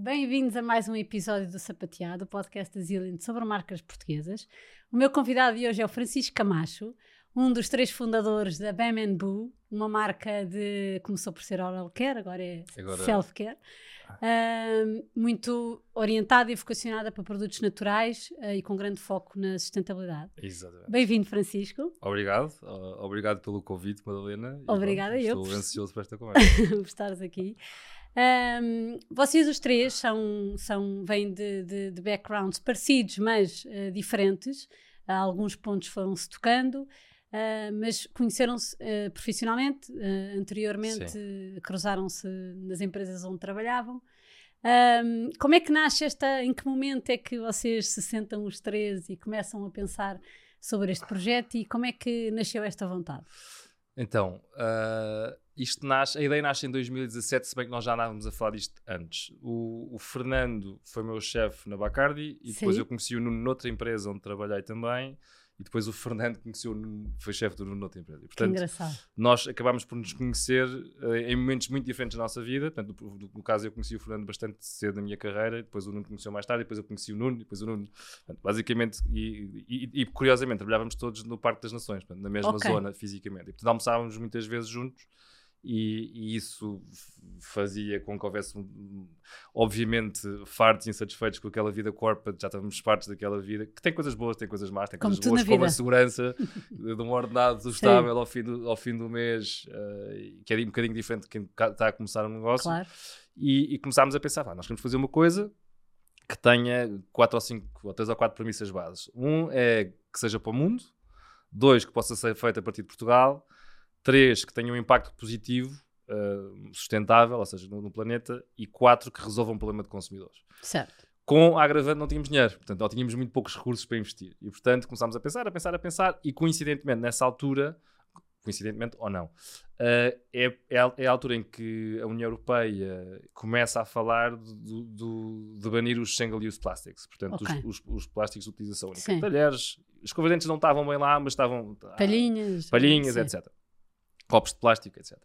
Bem-vindos a mais um episódio do Sapateado, o podcast da Zillion sobre marcas portuguesas. O meu convidado de hoje é o Francisco Camacho, um dos três fundadores da Bam Boo, uma marca de. começou por ser oral care, agora é agora... self-care. Uh, muito orientada e vocacionada para produtos naturais uh, e com grande foco na sustentabilidade. Exatamente. Bem-vindo, Francisco. Obrigado, uh, obrigado pelo convite, Madalena. Obrigada, eu. Estou ansioso para esta conversa. por estares aqui. Um, vocês os três são, são, vêm de, de, de backgrounds parecidos, mas uh, diferentes. alguns pontos foram-se tocando, uh, mas conheceram-se uh, profissionalmente. anteriormente cruzaram-se nas empresas onde trabalhavam. Um, como é que nasce esta? Em que momento é que vocês se sentam os três e começam a pensar sobre este projeto e como é que nasceu esta vontade? Então, uh, isto nasce, a ideia nasce em 2017, se bem que nós já andávamos a falar disto antes. O, o Fernando foi meu chefe na Bacardi e depois Sim. eu conheci o Nuno noutra empresa onde trabalhei também e depois o Fernando conheceu, foi chefe do Nuno noutra empresa. E, portanto, que engraçado. Nós acabámos por nos conhecer uh, em momentos muito diferentes da nossa vida. Portanto, no, no, caso, eu conheci o Fernando bastante cedo na minha carreira, depois o Nuno conheceu mais tarde, depois eu conheci o Nuno, depois o Nuno. Portanto, basicamente, e, e, e, curiosamente, trabalhávamos todos no Parque das Nações, portanto, na mesma okay. zona fisicamente. E portanto, almoçávamos muitas vezes juntos e, e, isso fazia com que houvesse, obviamente, fartos e insatisfeitos com aquela vida corporate, já estávamos partes daquela vida, que tem coisas boas, tem coisas más, tem como coisas boas, como a segurança de um ordenado estável ao fim, do, ao fim do mês, uh, que é um bocadinho diferente de quem está a começar um negócio. Claro. E, e começámos a pensar, nós queremos fazer uma coisa que tenha quatro ou cinco, ou três ou quatro premissas bases. Um é que seja para o mundo, dois, que possa ser feito a partir de Portugal, três que tenham um impacto positivo, uh, sustentável, ou seja, no, no, planeta, e quatro que resolvam um problema de consumidores. Certo. Com a agravante não tínhamos dinheiro, portanto, não tínhamos muito poucos recursos para investir. E, portanto, começámos a pensar, a pensar, a pensar, e coincidentemente, nessa altura, coincidentemente ou não, uh, é, é, a, é, a altura em que a União Europeia começa a falar do, do, de banir os single-use plastics, portanto, okay. os, os, os, plásticos de utilização única. Sim. Talheres, os dentes não estavam bem lá, mas estavam... Palhinhas. Palhinhas, etc copos de plástico, etc.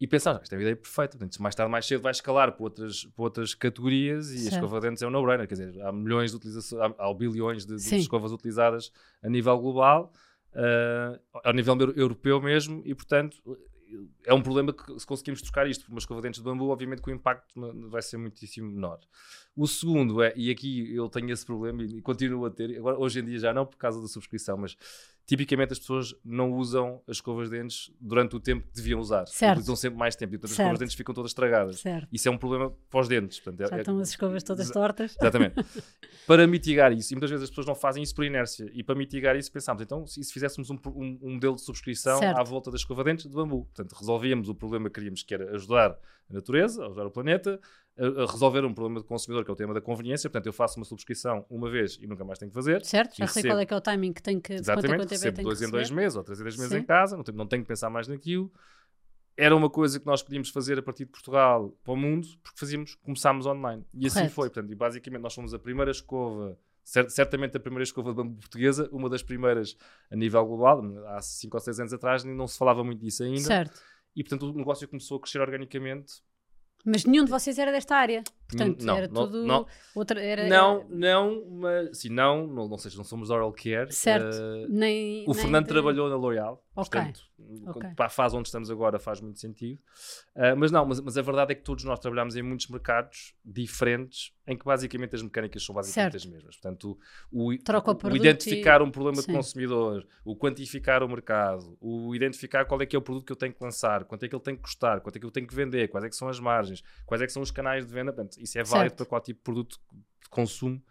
E pensar, isto é uma ideia perfeita, portanto, mais tarde mais cedo vai escalar para outras, para outras categorias e certo. a escova de dentes é um no-brainer, quer dizer, há milhões de utilizações, há, há bilhões de, de escovas utilizadas a nível global, uh, ao nível europeu mesmo, e portanto é um problema que se conseguimos trocar isto por uma escova de dentes de bambu, obviamente que o impacto vai ser muitíssimo menor. O segundo é, e aqui eu tenho esse problema e continuo a ter, agora hoje em dia já não por causa da subscrição, mas tipicamente as pessoas não usam as escovas de dentes durante o tempo que deviam usar. Certo. Usam sempre mais tempo e portanto, as escovas de dentes ficam todas estragadas. Certo. Isso é um problema para os dentes. Portanto, Já é, estão as escovas todas tortas. Exatamente. para mitigar isso, e muitas vezes as pessoas não fazem isso por inércia, e para mitigar isso pensámos, então, se, se fizéssemos um, um, um, modelo de subscrição certo. à volta da escova de dentes de bambu, portanto, resolvíamos o problema que queríamos, que era ajudar a natureza, ajudar o planeta, a, resolver um problema de consumidor, que é o tema da conveniência. Portanto, eu faço uma subscrição uma vez e nunca mais tenho que fazer. Certo, já sei qual é que é o timing que tem que Exatamente, quanto é dois em dois meses ou três em dois meses Sim. em casa, não tenho, não tenho que pensar mais naquilo. Era uma coisa que nós podíamos fazer a partir de Portugal para o mundo, porque fazíamos, começámos online. E assim Correto. assim foi. Portanto, e basicamente nós fomos a primeira escova certamente a primeira escova de bambu portuguesa, uma das primeiras a nível global, há 5 ou 6 anos atrás não se falava muito disso ainda. Certo. E portanto o negócio começou a crescer organicamente mas nenhum de vocês era desta área. Portanto, não, era não, tudo. Não, outra, era, não, era... não, mas sim, não, não, não, seja, não somos oral care. Certo. Uh, nem, o nem Fernando trabalhou na L'Oréal. Ok. Portanto, okay. para a fase onde estamos agora faz muito sentido. Uh, mas não, mas, mas, a verdade é que todos nós trabalhamos em muitos mercados diferentes em que basicamente as mecânicas são basicamente certo. as mesmas. Portanto, o, o, o identificar e... um problema Sim. de consumidor, o quantificar o mercado, o identificar qual é que é o produto que eu tenho que lançar, quanto é que ele tem que custar, quanto é que eu tenho que vender, quais é que são as margens, quais é que são os canais de venda. Portanto, isso é válido certo. para qual tipo de produto de consumo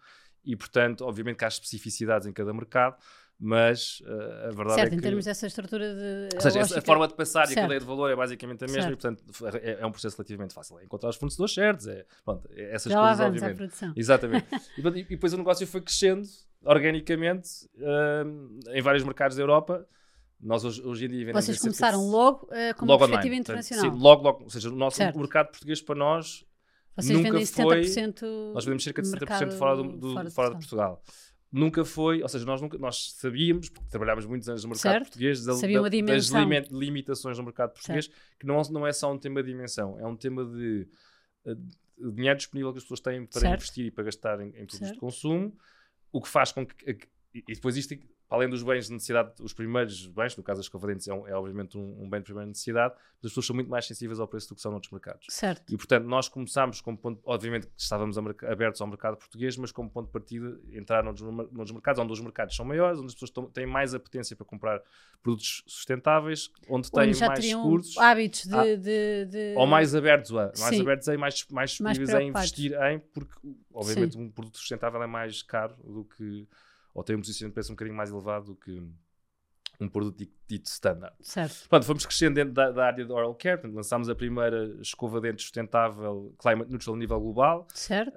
e, portanto, obviamente que há especificidades em cada mercado mas uh, a verdade certo, é que... em termos dessa estrutura de... Ou seja, a, a forma de passar certo. e a cadeia de valor é basicamente a mesma certo. e, portanto, é, é, um processo relativamente fácil. É encontrar os fornecedores certos, é, pronto, é essas Já coisas, lá obviamente. produção. Exatamente. e, e, depois o negócio foi crescendo organicamente uh, em vários mercados da Europa. Nós hoje, hoje em dia Vocês começaram logo uh, com uma perspectiva internacional. Sim, logo, logo. Ou seja, o nosso certo. mercado português para nós Vocês nunca vendem foi... 70% Nós vendemos cerca de 70% fora, do, do, fora, de, fora de Portugal nunca foi, ou seja, nós, nunca, nós sabíamos, porque trabalhámos muitos anos no mercado certo. português, da, da, das limitações no mercado português, certo. que não, não é só um tema de dimensão, é um tema de uh, dinheiro disponível que as pessoas têm para certo. investir e para gastar em, em produtos de consumo, o que faz com que. E depois isto além dos bens de necessidade, os primeiros bens, no caso das escovadentes, é, um, é obviamente um, um, bem de primeira necessidade, mas as pessoas são muito mais sensíveis ao preço do que são noutros mercados. Certo. E, portanto, nós começámos como ponto, obviamente estávamos abertos ao mercado português, mas como ponto de partida entrar noutros, noutros mercados, onde os mercados são maiores, onde as pessoas têm mais apetência para comprar produtos sustentáveis, onde têm já mais recursos. hábitos de, ah, de, de, Ou mais abertos a, mais Sim. abertos a e mais, mais disponíveis a investir em, porque obviamente Sim. um produto sustentável é mais caro do que ou tem um posicionamento de preço um bocadinho mais elevado do que um produto dito standard. Certo. Pronto, fomos crescendo dentro da, da, área de oral care, portanto, lançámos a primeira escova de dentes sustentável climate neutral a nível global. Certo.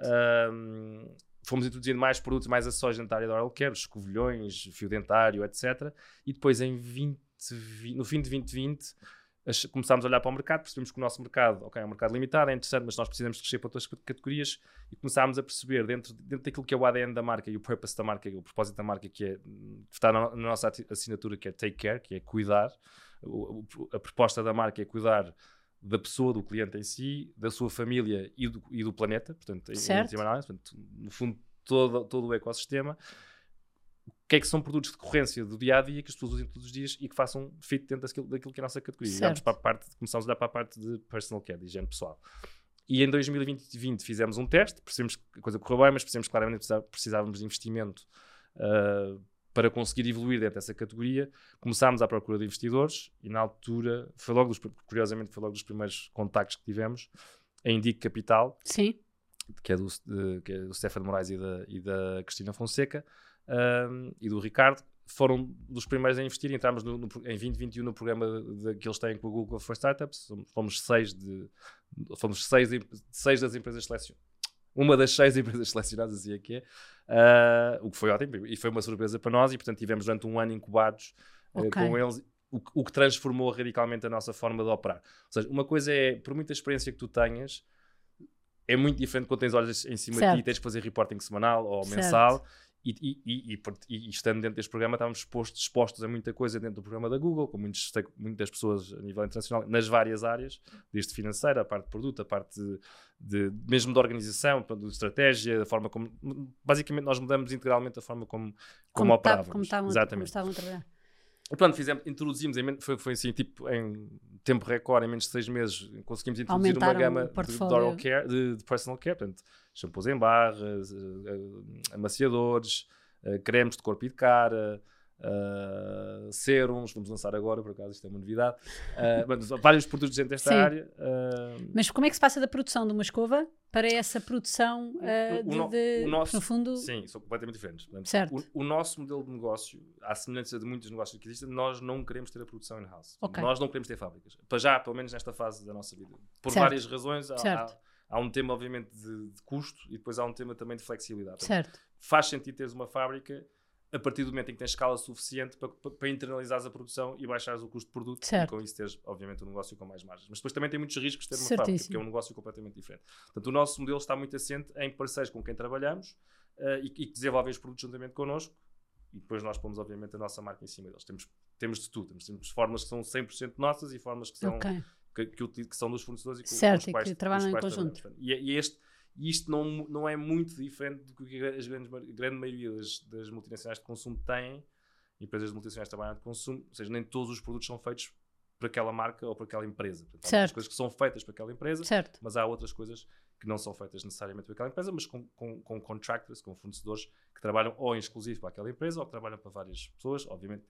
Um, fomos introduzindo mais produtos, mais acessórios dentro da área de oral care, escovilhões, fio dentário, etc. E depois em 20, 20, no fim de 2020 começámos a olhar para o mercado, percebemos que o nosso mercado, ok, é um mercado limitado, é interessante, mas nós precisamos crescer para outras categorias e começámos a perceber dentro, dentro daquilo que é o ADN da marca e o purpose da marca, o propósito da marca, que, é, que está na, na nossa assinatura, que é take care, que é cuidar. O, a proposta da marca é cuidar da pessoa, do cliente em si, da sua família e do, e do planeta, portanto, certo. em, em análise, portanto, no fundo, todo, todo o ecossistema que é que são produtos de decorrência do dia a dia que as pessoas usem todos os dias e que façam fit dentro daquilo, daquilo que é a nossa categoria. Vamos para a parte, começamos a olhar para a parte de personal care, de higiene pessoal. E em 2020 fizemos um teste, percebemos que a coisa correu bem, mas percebemos claramente que precisávamos de investimento uh, para conseguir evoluir dentro dessa categoria. Começámos à procura de investidores e na altura, foi logo dos, curiosamente, foi logo dos primeiros contactos que tivemos, a Indique Capital, Sim. Que, é do, de, que é do Stefano Moraes e da, e da Cristina Fonseca, um, e do Ricardo, foram dos primeiros a investir. Entramos no, no, em 2021 no programa de, de, que eles têm com o Google for Startups. Fomos seis, de, fomos seis, de, seis das empresas selecionadas. Uma das seis empresas selecionadas, assim é que é. Uh, o que foi ótimo e foi uma surpresa para nós. E portanto tivemos durante um ano incubados uh, okay. com eles. O, o, que transformou radicalmente a nossa forma de operar. Ou seja, uma coisa é, por muita experiência que tu tenhas, é muito diferente quando tens olhos em cima certo. de ti e tens que fazer reporting semanal ou certo. mensal e, e, e, e, estando dentro deste programa, estávamos expostos, expostos a muita coisa dentro do programa da Google, com muitos, muitas pessoas a nível internacional, nas várias áreas, desde financeira, a parte de produto, a parte de, de mesmo da organização, de estratégia, da forma como. Basicamente, nós mudamos integralmente a forma como, como, como tá, operávamos. Como estavam, Exatamente. Como estavam a trabalhar. E pronto, fizemos, introduzimos, em, foi, foi assim, tipo, em tempo recorde, em menos de seis meses, conseguimos introduzir uma gama de, de, care, de, de, personal care, portanto, shampoos em barras, uh, amaciadores, uh, cremes de corpo e de cara, uh, serums, vamos lançar agora, por acaso isto é uma novidade, uh, vários produtos dentro desta Sim. área. Uh, Mas como é que se passa da produção de uma escova para essa produção uh, de, no, de, nosso, no fundo... Sim, são completamente diferentes. Portanto, certo. O, o, nosso modelo de negócio, à semelhança de muitos negócios que existem, nós não queremos ter a produção in-house. Okay. Nós não queremos ter fábricas. Para já, pelo menos nesta fase da nossa vida. Por certo. várias razões. Há, há, há, um tema, obviamente, de, de, custo e depois há um tema também de flexibilidade. Certo. Faz sentido teres uma fábrica a partir do momento em que tens escala suficiente para, para, internalizares a produção e baixares o custo de produto certo. e com isso teres, obviamente, um negócio com mais margens. Mas depois também tem muitos riscos de ter uma Certíssimo. fábrica, porque é um negócio completamente diferente. Portanto, o nosso modelo está muito assente em parceiros com quem trabalhamos uh, e, e que desenvolvem os produtos juntamente connosco e depois nós pomos, obviamente, a nossa marca em cima deles. Temos, temos de tudo. Temos, temos formas que são 100% nossas e formas que são, okay. Que, que, que, são dos fornecedores e que, certo, quais, e que trabalham em conjunto. E, é, e é este e isto não, não é muito diferente do que a grande maioria das, das multinacionais de consumo têm, empresas multinacionais trabalham de consumo, ou seja, nem todos os produtos são feitos para aquela marca ou para aquela empresa. Portanto, há coisas que são feitas para aquela empresa, certo. mas há outras coisas que não são feitas necessariamente para aquela empresa, mas com, com, com contractors, com fornecedores que trabalham ou em exclusivo para aquela empresa ou que trabalham para várias pessoas, obviamente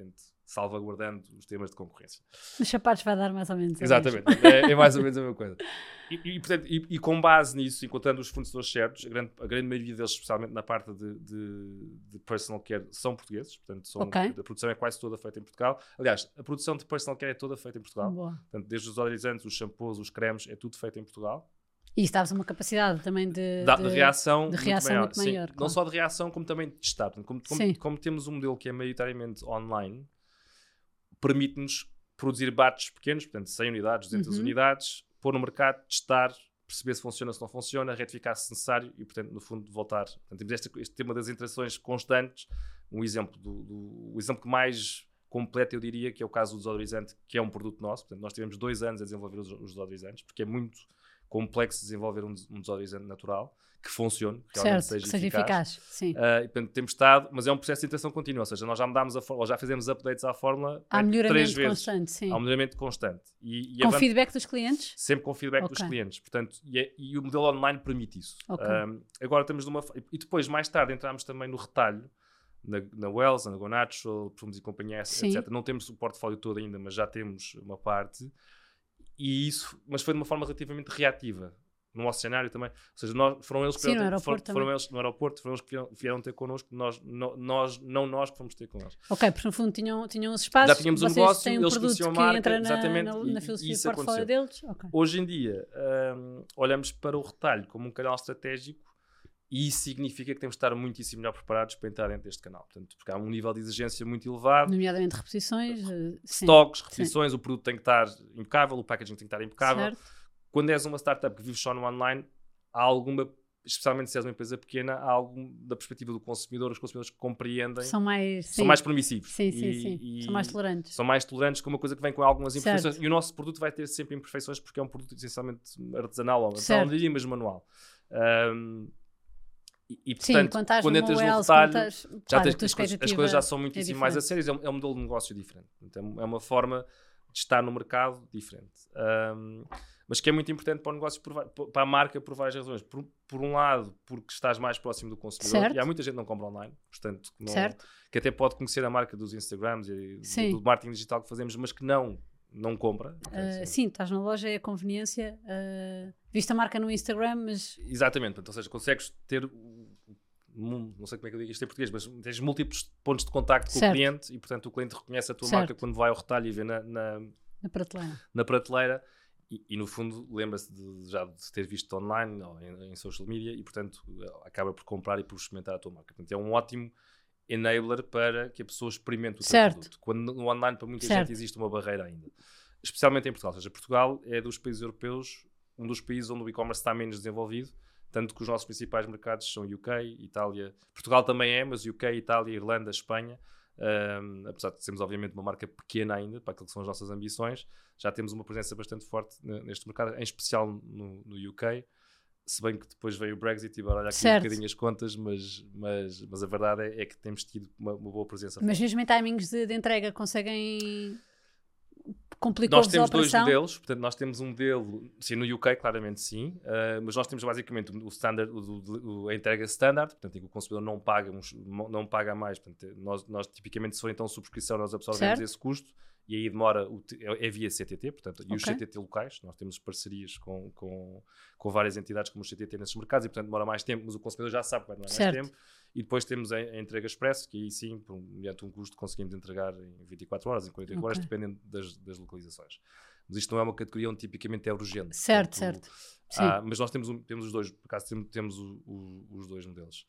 salvaguardando os temas de concorrência. Os sapatos vai dar mais ou menos. Exatamente, é, é, mais ou menos a mesma coisa. E, e portanto, e, e, com base nisso, encontrando os fornecedores certos, a grande, a grande maioria deles, especialmente na parte de, de, de personal care, são portugueses, portanto, são, okay. a produção é quase toda feita em Portugal. Aliás, a produção de personal care é toda feita em Portugal. Boa. Portanto, desde os odorizantes, os shampoos, os cremes, é tudo feito em Portugal. E estavas uma capacidade também de, da, de, reação, de reação muito maior. Muito maior claro. Não só de reação, como também de testar. Como, como, como, temos um modelo que é maioritariamente online, permite-nos produzir bates pequenos, portanto 100 unidades, 200 uhum. unidades, pôr no mercado, testar, perceber se funciona, se não funciona, retificar se necessário e, portanto, no fundo, voltar. Portanto, temos este, este tema das interações constantes. Um exemplo, do, do, o exemplo que mais completo, eu diria, que é o caso do desodorizante, que é um produto nosso. Portanto, nós tivemos dois anos a desenvolver os, os desodorizantes, porque é muito complexo de desenvolver um, um desodorizante natural que funcione, que realmente certo, seja, seja eficaz. eficaz. Uh, e, portanto, temos estado, mas é um processo de iteração contínua, ou seja, nós já mudámos a fórmula, já fizemos updates à fórmula Há é, melhoramento três vezes. constante, sim. Há melhoramento constante. E, e Com feedback dos clientes? Sempre com feedback Ok. dos clientes. Portanto, e, é- e o modelo online permite isso. Ok. Um, agora estamos numa. E depois, mais tarde, entramos também no retalho, na, na Wells, na Go Natural, e Companhia, Sim. etc. Não temos o portfólio todo ainda, mas já temos uma parte. E isso, mas foi de uma forma relativamente reativa. No nosso cenário também. Ou seja, nós, foram eles que Sim, ter- aeroporto foram, eles no aeroporto, foram eles que vieram, vieram ter connosco, nós, no- nós, não nós que fomos ter com eles. Ok, porque no fundo tinham, tinham os espaços. Já tínhamos um negócio, têm um eles produto que marca, entra na, exatamente, na, na filosofia de portfólio deles. Ok. Hoje em dia, hum, olhamos para o retalho como um canal estratégico e isso significa que temos de estar muitíssimo melhor preparados para entrar dentro deste canal. Portanto, porque há um nível de exigência muito elevado, Nomeadamente reposições. eh, sim. stocks, repetições, o produto tem que estar impecável, o packaging tem que estar impecável. Certo. Quando és uma startup que vive só no online, há alguma, especialmente se és uma empresa pequena, há algum, da perspectiva do consumidor, os consumidores que compreendem, são, São mais. Sim. mais permissivos. Sim, sim, E- sim. e São mais tolerantes. são mais tolerantes com uma coisa que vem com algumas Certo. imperfeições. E o nosso produto vai ter sempre imperfeições porque é um produto essencialmente artesanal, ou Certo. não diria, mas manual. Ahm, e, e, Sim, portanto, quando estás quando numa entras no quando estás- já claro, tens, as, coisas, as coisas já são muitíssimo é mais a sérias, é um, é um modelo de negócio diferente. Portanto, é, um- é uma forma de estar no mercado diferente. Ahm, mas que é muito importante para o negócio, para a marca, por várias razões. Por, por um lado, porque estás mais próximo do consumidor, Certo. e há muita gente que não compra online, portanto, que não- que até pode conhecer a marca dos Instagrams e Sim. do marketing digital que fazemos, mas que não, não compra. Uh, sim. estás na loja, é a conveniência. Uh, viste a marca no Instagram, mas Exatamente, portanto, ou seja, consegues ter, não sei como é que eu digo isto em português, mas tens múltiplos pontos de contacto com Certo. o cliente e, portanto, o cliente reconhece a tua Certo. marca quando vai ao retalho e vê na, na, na prateleira. na prateleira e, e, no fundo lembra-se de, já de ter visto online ou em, em social media e portanto acaba por comprar e por experimentar a tua marca. Portanto é um ótimo enabler para que a pessoa experimente o Certo. produto. Quando no online para muita Certo. gente existe uma barreira ainda. Especialmente em Portugal. Ou seja, Portugal é dos países europeus um dos países onde o e-commerce está menos desenvolvido, tanto que os nossos principais mercados são UK, Itália, Portugal também é, mas UK, Itália, Irlanda, Espanha, um, apesar de sermos obviamente uma marca pequena ainda para aquilo que são as nossas ambições, já temos uma presença bastante forte ne- neste mercado, em especial no, no UK. Se bem que depois veio o Brexit e vai olhar aqui Certo. um bocadinho as contas, mas, mas, mas a verdade é, é que temos tido uma, uma boa presença. Mas mesmo em timings de, de entrega conseguem Nós complicou-vos a temos dois modelos, portanto, nós temos um modelo, sim, no UK, claramente sim, uh, mas nós temos basicamente o standard, o, o- a entrega standard, portanto, em que o consumidor não paga, não paga mais, portanto, nós, nós tipicamente, se for então subscrição, nós absorvemos Certo. esse custo e aí demora, o é via CTT, portanto, e os Ok. CTT locais, nós temos parcerias com, com, com várias entidades como o CTT nesses mercados e, portanto, demora mais tempo, mas o consumidor já sabe que vai demorar Certo. mais tempo. E depois temos a, a entrega expresso, que aí sim, por, um- mediante um custo, conseguimos entregar em 24 horas, em 48 horas, Ok. dependendo das, das localizações. Mas isto não é uma categoria onde tipicamente é urgente. Certo, Portanto, certo. Sim. ah, mas nós temos, um- temos os dois, por acaso temos, temos o- o- os dois modelos.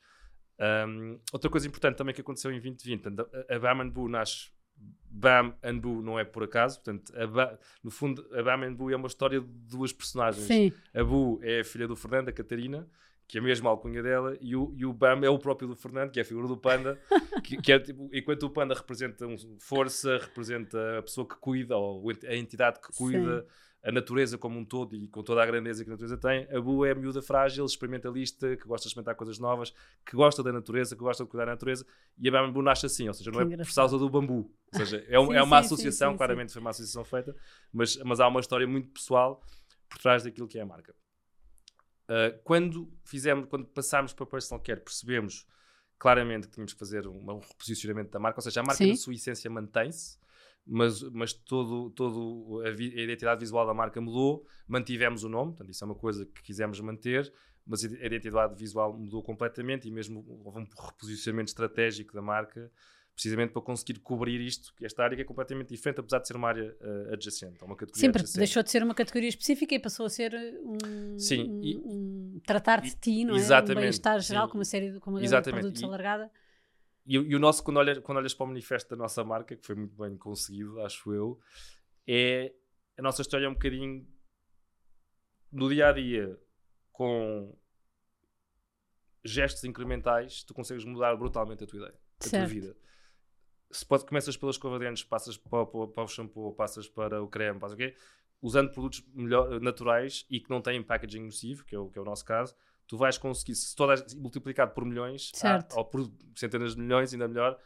Ahm, outra coisa importante também que aconteceu em 2020, portanto, a, a Bam Boo nasce. Bam and Boo não é por acaso, portanto, Ba- no fundo, a Bam and Boo é uma história de duas personagens. Sim, A Bu é a filha do Fernando, a Catarina, que é a mesma alcunha dela, e o, e o Bam é o próprio do Fernando, que é a figura do panda, que, que é tipo, enquanto o panda representa um- força, representa a pessoa que cuida, ou a entidade que cuida, a natureza como um todo e com toda a grandeza que a natureza tem, a Bu é a miúda frágil, experimentalista, que gosta de experimentar coisas novas, que gosta da natureza, que gosta de cuidar da natureza, e a Bambu nasce assim, ou seja, não é por causa do bambu, ou seja, é, um- Sim, é uma sim, associação, sim, claramente foi uma associação feita, mas, mas há uma história muito pessoal por trás daquilo que é a marca. Uh, quando fizemos, quando passámos para personal care, percebemos claramente que tínhamos que fazer um, um reposicionamento da marca, ou seja, a marca na sua essência mantém-se, mas, mas todo, todo a, vi- a identidade visual da marca mudou, mantivemos o nome, portanto, isso é uma coisa que quisemos manter, mas a identidade visual mudou completamente e mesmo houve um reposicionamento estratégico da marca, precisamente para conseguir cobrir isto, que esta área que é completamente diferente, apesar de ser uma área uh, adjacente, é uma categoria Sim, adjacente. deixou de ser uma categoria específica e passou a ser um, Sim, um- e- um tratar de ti, não é? Exatamente, Um bem-estar geral sim. com uma série de, com uma gama de Exatamente, produtos e- alargada. E, o- e o nosso, quando, olha, quando olhas para o manifesto da nossa marca, que foi muito bem conseguido, acho eu, é a nossa história é um bocadinho no dia a dia, com gestos incrementais, tu consegues mudar brutalmente a tua ideia, a tua Certo. vida. Se pode, começas pelas escova de dentes, passas para, o- para o shampoo, passas para o creme, passas o quê? usando produtos melhor, naturais e que não têm packaging nocivo, que é o, que é o nosso caso, tu vais conseguir, se toda multiplicado por milhões, há, ou por centenas de milhões, ainda melhor,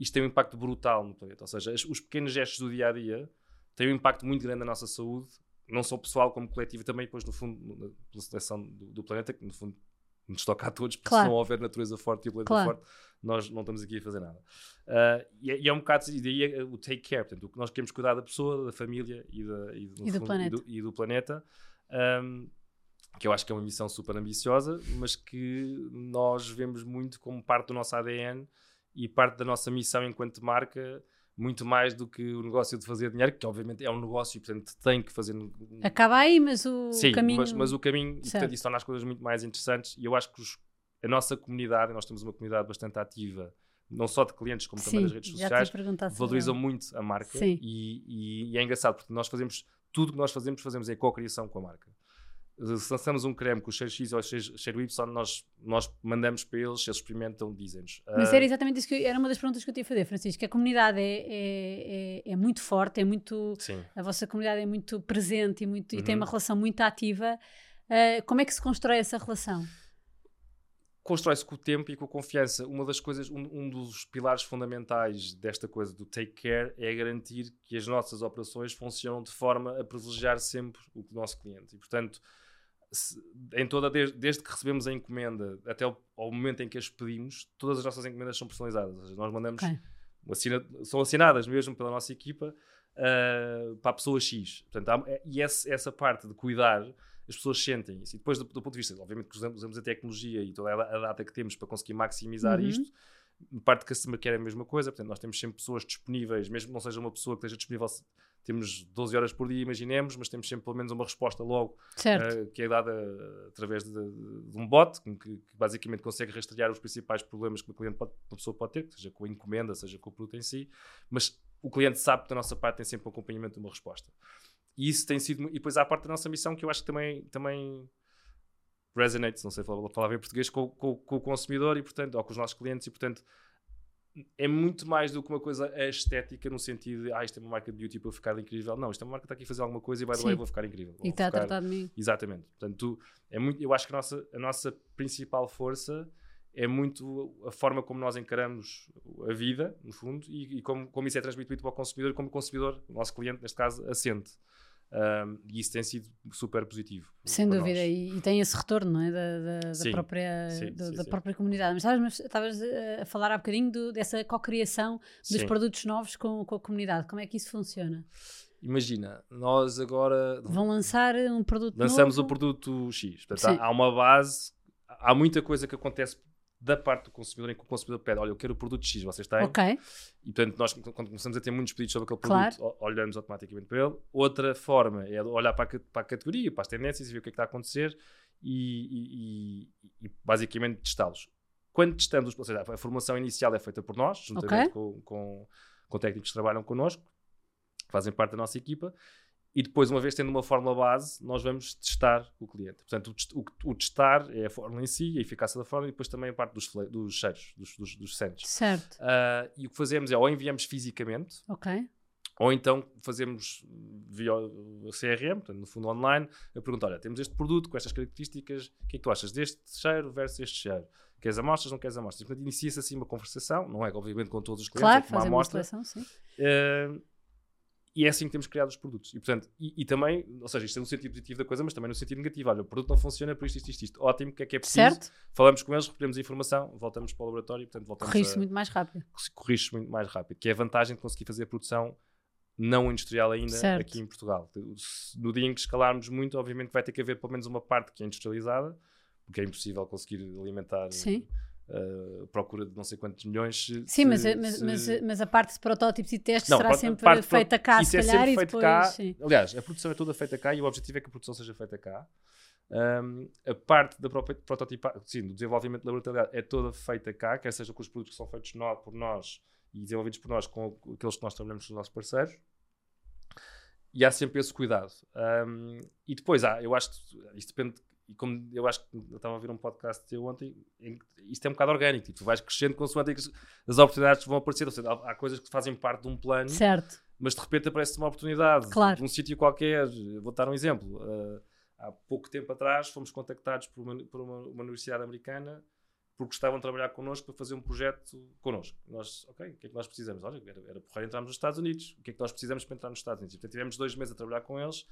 isto tem um impacto brutal no planeta. Ou seja, os pequenos gestos do dia a dia têm um impacto muito grande na nossa saúde, não só pessoal como coletivo, e também depois, no fundo, pela seleção do, do planeta, que no fundo nos toca a todos, porque claro. se não houver natureza forte e o planeta claro. forte, nós não estamos aqui a fazer nada. Uh, e, é, e, é um bocado, e daí é o take care, portanto, o que nós queremos cuidar da pessoa, da família e, da, e, do, e fundo. Do, e do planeta. Um, que eu acho que é uma missão super ambiciosa, mas que nós vemos muito como parte do nosso ADN e parte da nossa missão enquanto marca, muito mais do que o negócio de fazer dinheiro, que obviamente é um negócio e portanto tem que fazer. Acaba aí, mas o Sim, caminho. Mas, mas o caminho, e, portanto, isso torna as coisas muito mais interessantes. E eu acho que os, a nossa comunidade, nós temos uma comunidade bastante ativa, não só de clientes, como Sim, também das redes sociais, valorizam muito a marca. E, e, e, é engraçado, porque nós fazemos tudo o que nós fazemos, fazemos em co-criação com a marca se lançamos um creme com o cheiro X ou o cheiro Y, nós, nós mandamos para eles, eles experimentam, dizem-nos. Mas era exatamente isso que eu, era uma das perguntas que eu tinha a fazer, Francisco, a comunidade é, é, é, é muito forte, é muito. Sim. A vossa comunidade é muito presente e, muito, uhum. e tem uma uhum. relação muito ativa. Uh, como é que se constrói essa relação? Constrói-se com o tempo e com a confiança. Uma das coisas, um, um, dos pilares fundamentais desta coisa do take care é garantir que as nossas operações funcionam de forma a privilegiar sempre o nosso cliente. E, portanto, em toda, desde, desde, que recebemos a encomenda até ao, ao, momento em que as pedimos, todas as nossas encomendas são personalizadas. Seja, nós mandamos, okay. assina, são assinadas mesmo pela nossa equipa uh, para a pessoa X. Portanto, há, é, e essa, essa parte de cuidar, as pessoas sentem isso. E depois, do, do ponto de vista, obviamente, que usamos, usamos, a tecnologia e toda a, a data que temos para conseguir maximizar uhum. isto. Parte de customer care é a mesma coisa, portanto, nós temos sempre pessoas disponíveis, mesmo que não seja uma pessoa que esteja disponível temos 12 horas por dia, imaginemos, mas temos sempre pelo menos uma resposta logo uh, que é dada através de, de um bot, que, que, basicamente consegue rastrear os principais problemas que o cliente pode, uma pessoa pode ter, seja com a encomenda, seja com o produto em si, mas o cliente sabe que da nossa parte tem sempre um acompanhamento de uma resposta. E isso tem sido. E depois há a parte da nossa missão que eu acho que também, também resonates, não sei falar a palavra em português, com, com, com, o consumidor e, portanto, ou com os nossos clientes, e, portanto, é muito mais do que uma coisa estética no sentido de, ah, isto é uma marca de beauty para ficar incrível. Não, isto é uma marca que está aqui a fazer alguma coisa e vai the way vou ficar incrível. E está a tratar de mim. Exatamente. Portanto, tu, é muito, eu acho que a nossa, a nossa principal força é muito a forma como nós encaramos a vida, no fundo, e, e como, como isso é transmitido para o consumidor, como o consumidor, o nosso cliente, neste caso, assente. Um, e isso tem sido super positivo. Sem dúvida, e, e, tem esse retorno não é? da, da, sim, da própria, sim, do, sim, da própria comunidade. Mas estavas a falar há bocadinho do, dessa co-criação dos produtos novos com, com a comunidade. Como é que isso funciona? Imagina, nós agora. Vão lançar um produto Lançamos novo? o produto X. Portanto, há, há uma base, há muita coisa que acontece da parte do consumidor em que o consumidor pede, olha, eu quero o produto X, vocês têm? Ok. E portanto, nós quando começamos a ter muitos pedidos sobre aquele produto, claro. olhamos automaticamente para ele. Outra forma é olhar para a, para a categoria, para as tendências e ver o que é que está a acontecer e, e, e basicamente testá-los. Quando testamos, ou seja, a formação inicial é feita por nós, juntamente okay. com, com, com técnicos que trabalham connosco, fazem parte da nossa equipa, e depois, uma vez tendo uma fórmula base, nós vamos testar o cliente. Portanto, o, o, o testar é a fórmula em si, a eficácia da fórmula e depois também a parte dos, dos cheiros, dos, dos, dos scents. Certo. Uh, e o que fazemos é ou enviamos fisicamente, ou então fazemos via CRM, portanto, no fundo online, a perguntar: olha, temos este produto com estas características, o que é que tu achas deste cheiro versus este cheiro? Queres amostras, não queres amostras? Portanto, inicia-se assim uma conversação, não é obviamente com todos os clientes, claro, é uma amostra. Uma sim. Uh, e é assim que temos criado os produtos. E, portanto, e, e, também, ou seja, isto é no sentido positivo da coisa, mas também no sentido negativo. Olha, o produto não funciona por isto, isto, isto, isto. Ótimo, o que é que é preciso? Certo. Falamos com eles, recolhemos a informação, voltamos para o laboratório, portanto, voltamos Corrige-se muito mais rápido. Corrige-se muito mais rápido, que é a vantagem de conseguir fazer a produção não industrial ainda certo. aqui em Portugal. No dia em que escalarmos muito, obviamente vai ter que haver pelo menos uma parte que é industrializada, porque é impossível conseguir alimentar... Sim Uh, procura de não sei quantos milhões. Sim, se, mas, se... mas, mas, a parte de protótipos e testes não, será sempre feita cá, se é calhar, é e depois... Cá. Sim. Aliás, a produção é toda feita cá e o objetivo é que a produção seja feita cá. Um, a parte da própria prototipa, sim, do desenvolvimento laboratorial é toda feita cá, quer seja com os produtos que são feitos no, por nós e desenvolvidos por nós com aqueles que nós trabalhamos com os nossos parceiros. E há sempre esse cuidado. Um, e depois há, eu acho que isto depende e como eu acho que eu estava a ouvir um podcast teu ontem, isto é um bocado orgânico, tipo, tu vais crescendo consoante as oportunidades que vão aparecer, seja, há, há, coisas que fazem parte de um plano certo. mas de repente aparece uma oportunidade claro. num sítio qualquer. Vou dar um exemplo. Uh, há pouco tempo atrás fomos contactados por uma, por uma, uma universidade americana porque estavam a trabalhar connosco para fazer um projeto connosco. Nós, ok, o que é que nós precisamos? Olha, era, era porreiro entrarmos nos Estados Unidos. O que é que nós precisamos para entrar nos Estados Unidos? Portanto, tivemos dois meses a trabalhar com eles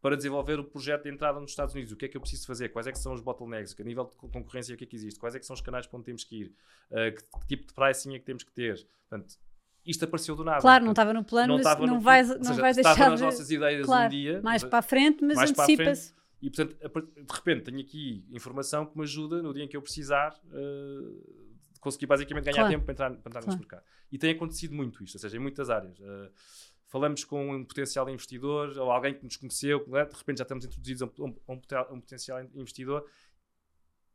para desenvolver o projeto de entrada nos Estados Unidos. O que é que eu preciso fazer? Quais é que são os bottlenecks? A nível de concorrência, o que é que existe? Quais é que são os canais para onde temos que ir? Uh, que, que, tipo de pricing é que temos que ter? Portanto, isto apareceu do nada. Claro, não estava no plano, não mas não, no, vais, não seja, vais deixar estava nas nossas ideias claro, um dia. Mais para a frente, mas antecipa-se. E, portanto, de repente tenho aqui informação que me ajuda no dia em que eu precisar uh, conseguir basicamente ganhar claro. tempo para entrar, para entrar claro. neste mercado. E tem acontecido muito isto, ou seja, em muitas áreas. Uh, falamos com um potencial investidor ou alguém que nos conheceu, de repente já estamos introduzidos a um, a um, um potencial investidor.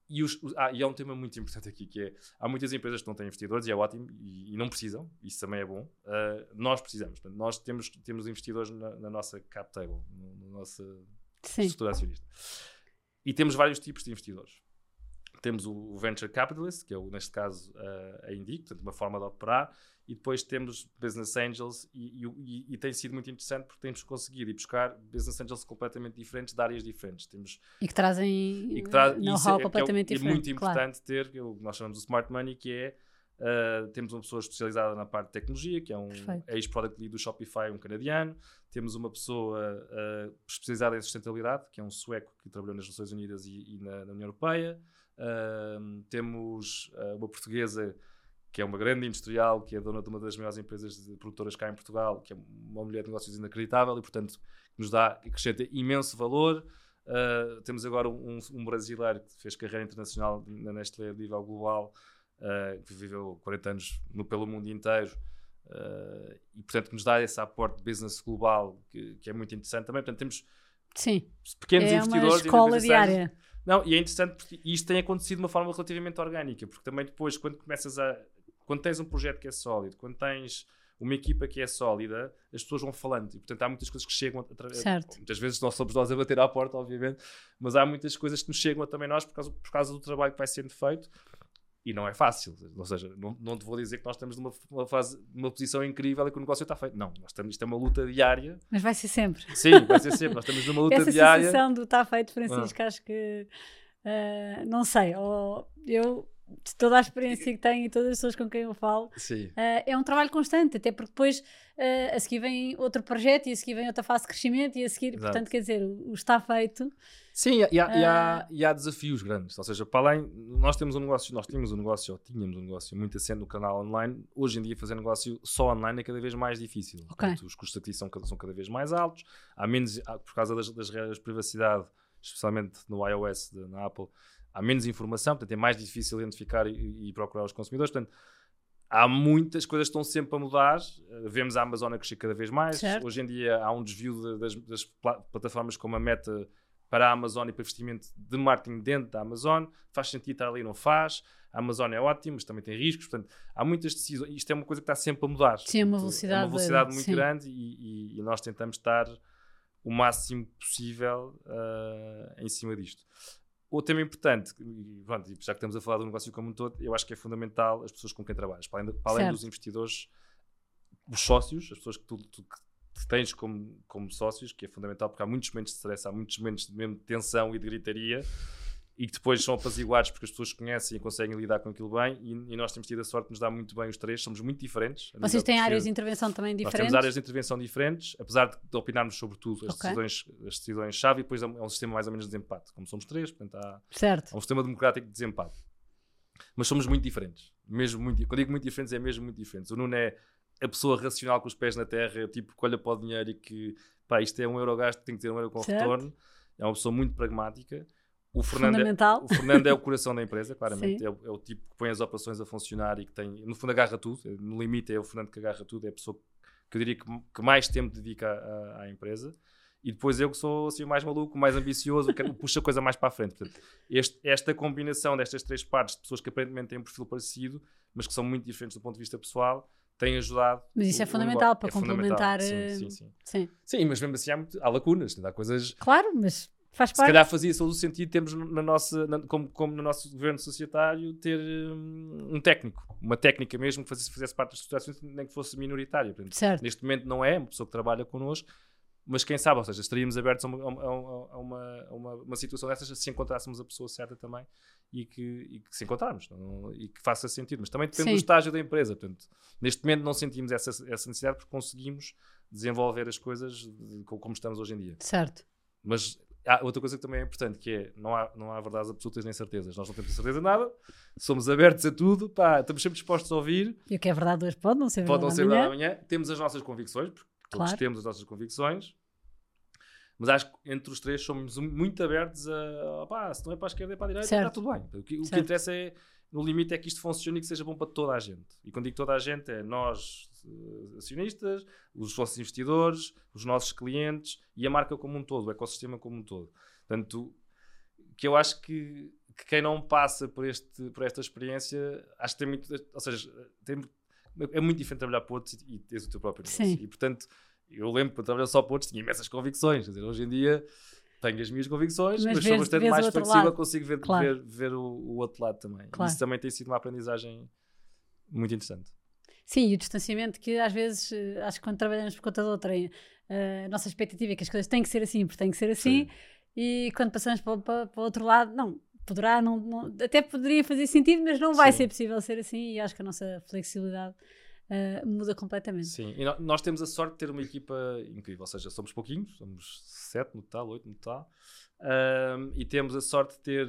E, os, ah, e há um tema muito importante aqui que é há muitas empresas que não têm investidores e é ótimo e, e não precisam, isso também é bom. Uh, nós precisamos, portanto, nós temos, temos investidores na, na nossa cap table, na nossa estrutura acionista. E temos vários tipos de investidores temos o venture capitalist, que é o, neste caso uh, a Indico, portanto, uma forma de operar, e depois temos business angels, e, e, e, tem sido muito interessante porque temos conseguido ir buscar business angels completamente diferentes, de áreas diferentes. Temos, e que trazem e que tra know-how é, completamente é, diferente. É muito importante claro. ter o que nós chamamos de smart money, que é Uh, temos uma pessoa especializada na parte de tecnologia, que é um ex-product lead do Shopify, um canadiano. Temos uma pessoa uh, especializada em sustentabilidade, que é um sueco que trabalhou nas Nações Unidas e, e na, na, União Europeia. Uh, temos uh, uma portuguesa que é uma grande industrial, que é dona de uma das maiores empresas produtoras cá em Portugal, que é uma mulher de negócios inacreditável e, portanto, nos dá, acrescenta imenso valor. Uh, temos agora um, um, brasileiro que fez carreira internacional na Nestlé a nível global, uh, que viveu 40 anos no, pelo mundo inteiro uh, e, portanto, que nos dá esse aporte de business global que, que é muito interessante também. Portanto, temos Sim. pequenos é investidores. Uma escola diária. Não, e é interessante porque isto tem acontecido de uma forma relativamente orgânica, porque também depois, quando começas a. Quando tens um projeto que é sólido, quando tens uma equipa que é sólida, as pessoas vão falando. E, portanto, há muitas coisas que chegam a certo. Muitas vezes nós somos nós a bater à porta, obviamente, mas há muitas coisas que nos chegam também nós por causa, por causa do trabalho que vai sendo feito. E não é fácil. Ou seja, não, não te vou dizer que nós estamos numa, numa fase, numa posição incrível e que o negócio está feito. Não, nós estamos, isto é uma luta diária. Mas vai ser sempre. Sim, vai ser sempre. Nós estamos numa luta Essa diária. Essa sensação do está feito, Francisco, ah. acho que Uh, não sei, ou eu de toda a experiência que tenho e todas as pessoas com quem eu falo, uh, é um trabalho constante, até porque depois uh, a seguir vem outro projeto e a seguir vem outra fase de crescimento e a seguir, Exato. portanto, quer dizer, o, o está feito. Sim, e há, uh, e, há, e há, desafios grandes, ou seja, para além, nós temos um negócio, nós tínhamos um negócio, ou tínhamos um negócio muito assente no canal online, hoje em dia fazer negócio só online é cada vez mais difícil, okay. Portanto, os custos de aquisição são cada vez mais altos, há menos, por causa das, das regras de privacidade, especialmente no iOS, de, na Apple, há menos informação, portanto é mais difícil identificar e, e procurar os consumidores. Portanto, há muitas coisas que estão sempre a mudar. Uh, vemos a Amazon a crescer cada vez mais. Certo. Hoje em dia há um desvio de, das, das, plataformas como a Meta para a Amazon e para investimento de marketing dentro da Amazon. Faz sentido estar ali, não faz. A Amazon é ótimo, mas também tem riscos. Portanto, há muitas decisões. Isto é uma coisa que está sempre a mudar. Sim, é uma velocidade, é uma velocidade muito sim. grande e, e, e, nós tentamos estar o máximo possível uh, em cima disto. Outro tema importante, pronto, já que estamos a falar do negócio como um todo, eu acho que é fundamental as pessoas com quem trabalhas. Para além, de, para além dos investidores, os sócios, as pessoas que tu, tu que tens como, como sócios, que é fundamental, porque há muitos momentos de stress, há muitos momentos de mesmo tensão e de gritaria, e que depois são apaziguados porque as pessoas conhecem e conseguem lidar com aquilo bem. E, e, nós temos tido a sorte de nos dar muito bem os três, somos muito diferentes. Vocês têm áreas de intervenção também diferentes? Nós temos áreas de intervenção diferentes, apesar de, opinarmos sobre tudo, as okay. decisões, as decisões-chave, e depois é um, é um, sistema mais ou menos de desempate. Como somos três, portanto há, há um sistema democrático de desempate. Mas somos muito diferentes. Mesmo muito, quando digo muito diferentes, é mesmo muito diferentes. O Nuno é a pessoa racional com os pés na terra, tipo que olha para o dinheiro e que pá, isto é um euro gasto, tem que ter um euro com certo. retorno. É uma pessoa muito pragmática. O Fernando, é, o Fernando é o coração da empresa, claramente. É o, é o, tipo que põe as operações a funcionar e que tem, no fundo, agarra tudo. No limite, é o Fernando que agarra tudo. É a pessoa que eu diria que, que mais tempo dedica à, à, empresa. E depois eu que sou assim, mais maluco, mais ambicioso, que puxa a coisa mais para a frente. Portanto, este, esta combinação destas três partes de pessoas que aparentemente têm um perfil parecido, mas que são muito diferentes do ponto de vista pessoal, tem ajudado. Mas isso é fundamental para é complementar. Fundamental. Sim, sim, sim, sim. Sim, mas mesmo assim há, muito, há lacunas, há coisas. Claro, mas Faz se parte. calhar fazia todo o sentido termos na nossa, na- como, como no nosso governo societário, ter hum, um técnico, uma técnica mesmo que fizesse, fizesse parte das estruturações, nem que fosse minoritária. Portanto, Certo. Neste momento não é, uma pessoa que trabalha connosco, mas quem sabe, ou seja, estaríamos abertos a uma, a uma, a uma, uma, situação dessas se encontrássemos a pessoa certa também e que, e que se encontrarmos não- e que faça sentido. Mas também depende Sim. do estágio da empresa. Portanto, neste momento não sentimos essa, essa necessidade porque conseguimos desenvolver as coisas de- co- como estamos hoje em dia. Certo. Mas há outra coisa que também é importante, que é não há, não há verdades absolutas nem certezas. Nós não temos certeza de nada, somos abertos a tudo, pá, estamos sempre dispostos a ouvir, E o que é verdade hoje pode não ser pode não verdade ser verdade amanhã. amanhã. Temos as nossas convicções, porque todos Claro. temos as nossas convicções, mas acho que entre os três somos muito abertos a, opá, se não é para a esquerda é para a direita, Certo. está tudo bem. O que, o que interessa é, no limite, é que isto funcione e que seja bom para toda a gente. E quando digo toda a gente, é nós, acionistas, os nossos investidores, os nossos clientes e a marca como um todo, o ecossistema como um todo. Portanto, que eu acho que, que quem não passa por, este, por esta experiência, acho que tem muito. Ou seja, tem, é muito diferente trabalhar para outros e, e teres o teu próprio negócio. Sim. E portanto, eu lembro para trabalhar só para outros, tinha imensas convicções. Quer dizer, hoje em dia tenho as minhas convicções, Mas mas, sou bastante mais flexível, lado. consigo ver, Claro. ver, ver o, o outro lado também. Claro. Isso também tem sido uma aprendizagem muito interessante. Sim, e o distanciamento que às vezes, eh, acho que quando trabalhamos por conta de outrem, eh, a nossa expectativa é que as coisas têm que ser assim, porque têm que ser assim, Sim. e quando passamos para, para, para o outro lado, não, poderá, não, não- até poderia fazer sentido, mas não vai Sim. ser possível ser assim, e acho que a nossa flexibilidade eh, muda completamente. Sim, e nós temos a sorte de ter uma equipa incrível, ou seja, somos pouquinhos, somos sete no total, oito no total, Ahm, e temos a sorte de ter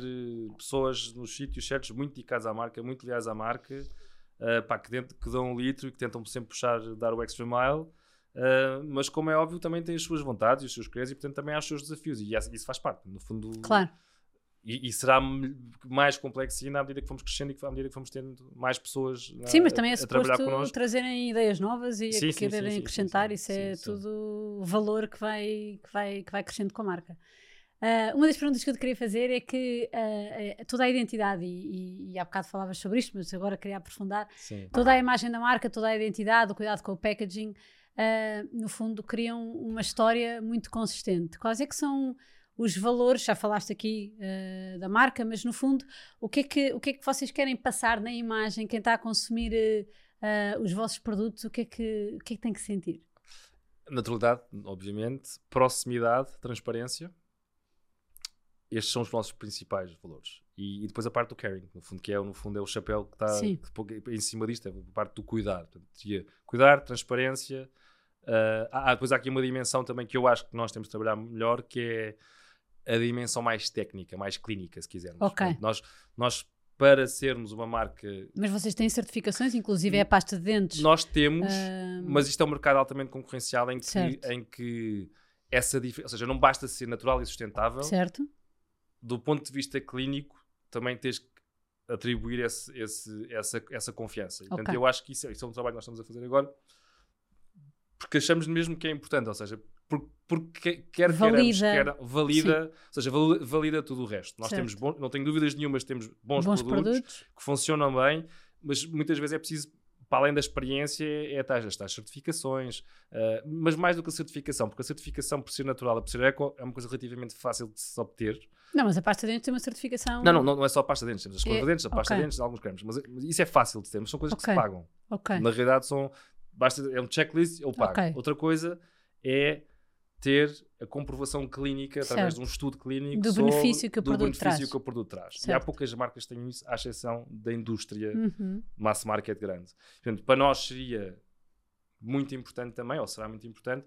pessoas nos sítios certos muito dedicadas à marca, muito leais à marca, ah, pá, que, dentro- que dão um litro e que tentam sempre puxar, dar o extra mile, ah, mas como é óbvio, também têm as suas vontades e os seus quereres e, portanto, também há os seus desafios, e isso faz parte, no fundo. Claro, E, e será mais complexo ainda à medida que fomos crescendo e que, à medida que fomos tendo mais pessoas na- sim, mas também é a, a suposto trazerem ideias novas e Sim, a quererem sim, sim, acrescentar, sim, isso é tudo valor que vai, que vai, que vai crescendo com a marca. Ah, uma das perguntas que eu te queria fazer é que eh, toda a identidade, e, e, e há bocado falavas sobre isto, mas agora queria aprofundar, Sim. toda a imagem da marca, toda a identidade, o cuidado com o packaging, ah, no fundo criam uma história muito consistente. Quais é que são os valores, já falaste aqui da marca, mas no fundo, o que, é que, o que é que vocês querem passar na imagem, quem está a consumir os vossos produtos, o que, é que, o que é que tem que sentir? Naturalidade, obviamente, proximidade, transparência. Estes são os nossos principais valores. E, e depois a parte do caring, no fundo, que é, no fundo, é o chapéu que está que em cima disto, é a parte do cuidar. Portanto, cuidar, transparência. ah, depois há aqui uma dimensão também que eu acho que nós temos de trabalhar melhor, que é a dimensão mais técnica, mais clínica, se quisermos. Ok. Portanto, nós, nós, para sermos uma marca, Mas vocês têm certificações, inclusive é a pasta de dentes. nós temos, ah, mas isto é um mercado altamente concorrencial em que, Certo. em que essa diferença, ou seja, não basta ser natural e sustentável, certo? Do ponto de vista clínico, também tens que atribuir esse, esse- essa, essa confiança. E, Portanto, eu acho que isso, é- isso é um trabalho que nós estamos a fazer agora, porque achamos mesmo que é importante, ou seja, por- porque quer Valida. quer valida, ou seja, vali- valida tudo o resto. Nós Certo. temos, não tenho dúvidas nenhumas, temos bons, Bons produtos, produtos. que funcionam bem, mas muitas vezes é preciso, para além da experiência, é tais, as tais certificações, ah, mas mais do que a certificação, porque a certificação, por ser natural, por ser eco, é uma coisa relativamente fácil de se obter. Não, mas a pasta de dentes tem uma certificação. Não, não, não, é só a pasta de dentes, temos a escova É, de dentes, a pasta ok. de dentes, alguns cremes, mas, isso é fácil de ter, mas são coisas que Ok. se pagam. Ok. Na realidade, são, basta, é um checklist, eu pago. Outra coisa é ter a comprovação clínica através Certo. de um estudo clínico Do sobre- benefício que o produto benefício traz. que o produto traz. E há Certo. poucas marcas que têm isso, à exceção da indústria Uhum. mass market grande. Portanto, para nós seria muito importante também, ou será muito importante,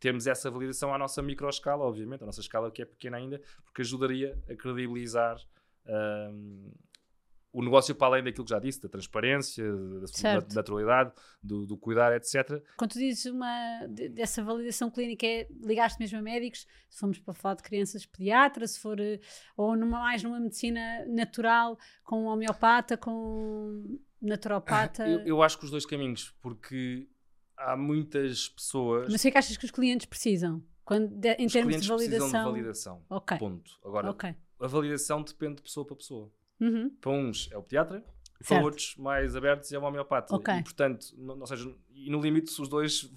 termos essa validação à nossa microescala, obviamente, a nossa escala que é pequena ainda, porque ajudaria a credibilizar hum, o negócio para além daquilo que já disse, da transparência, da, naturalidade, do, do cuidar, etc. Quando tu dizes uma, de- dessa validação clínica, é ligaste mesmo a médicos, se formos para falar de crianças pediatras, se for, eh, ou numa, mais numa medicina natural, com um homeopata, com naturopata. Eu, eu acho que os dois caminhos, porque há muitas pessoas. Mas o que é que achas que os clientes precisam? Quando, de- em os termos de validação. precisam de validação. Ok. Ponto. Agora, Ok. a validação depende de pessoa para pessoa. Uhum. Para uns é o pediatra, e para outros mais abertos é o homeopata. Ok. E portanto, no, ou seja, e no limite, os dois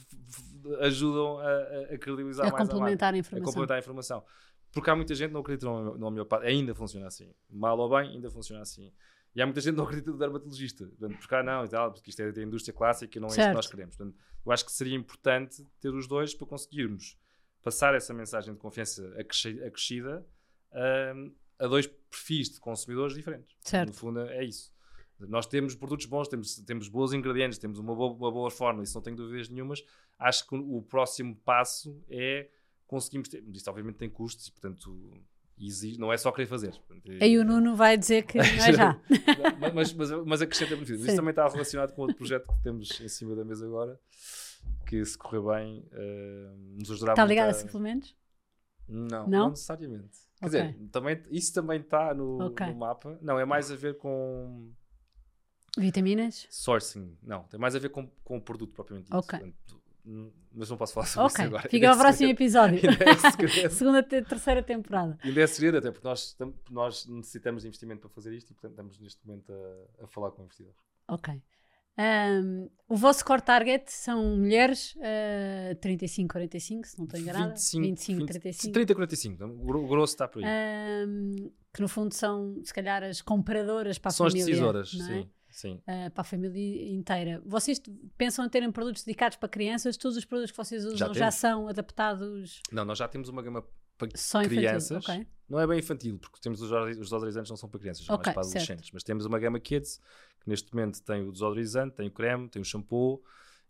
ajudam a, a- a credibilizar A mais a complementar a a informação. complementar a informação. Porque há muita gente que não acredita no, homeopata. Ainda funciona assim. Mal ou bem, ainda funciona assim. E há muita gente que não acredita no dermatologista. Portanto, porque cá não e tal, porque isto é da indústria clássica e não é certo. isso que nós queremos. Portanto, eu acho que seria importante ter os dois para conseguirmos passar essa mensagem de confiança acrescida um, a dois perfis de consumidores diferentes. Certo. No fundo, é isso. Nós temos produtos bons, temos, temos bons ingredientes, temos uma boa, uma boa forma, isso não tenho dúvidas nenhumas. Acho que o próximo passo é conseguimos ter. Isto, obviamente, tem custos e, portanto, exige, não é só querer fazer. Aí o Nuno vai dizer que não é já. mas, mas, mas acrescenta benefícios. Isso também está relacionado com outro projeto que temos em cima da mesa agora, que se correr bem, uh, nos ajudará Está ligado a... a suplementos? Não, não, não necessariamente. Quer okay. dizer, também, isso também está no, okay. no mapa. Não, é mais a ver com Vitaminas? Sourcing, não. Tem mais a ver com, com o produto propriamente dito. Ok. Mas não posso falar sobre okay. isso agora. Fica ao próximo episódio. É Segunda, te, terceira temporada. Ainda é segredo, até porque nós, nós necessitamos de investimento para fazer isto e, portanto, estamos neste momento a, a falar com o investidor. Ok. Um, o vosso core target são mulheres uh, 35, 45, se não estou enganada. 25, 25 20, 35. 30, 45, o grosso está por aí. Um, que no fundo são, se calhar, as compradoras para a são família. São as decisoras, é? sim. Sim. Uh, para a família inteira. Vocês pensam em terem produtos dedicados para crianças? Todos os produtos que vocês usam já, já são adaptados? Não, nós já temos uma gama para Só crianças. Okay. Não é bem infantil, porque temos os, os desodorizantes não são para crianças, são okay, mais para adolescentes. Certo. Mas temos uma gama kids, que neste momento tem o desodorizante, tem o creme, tem o shampoo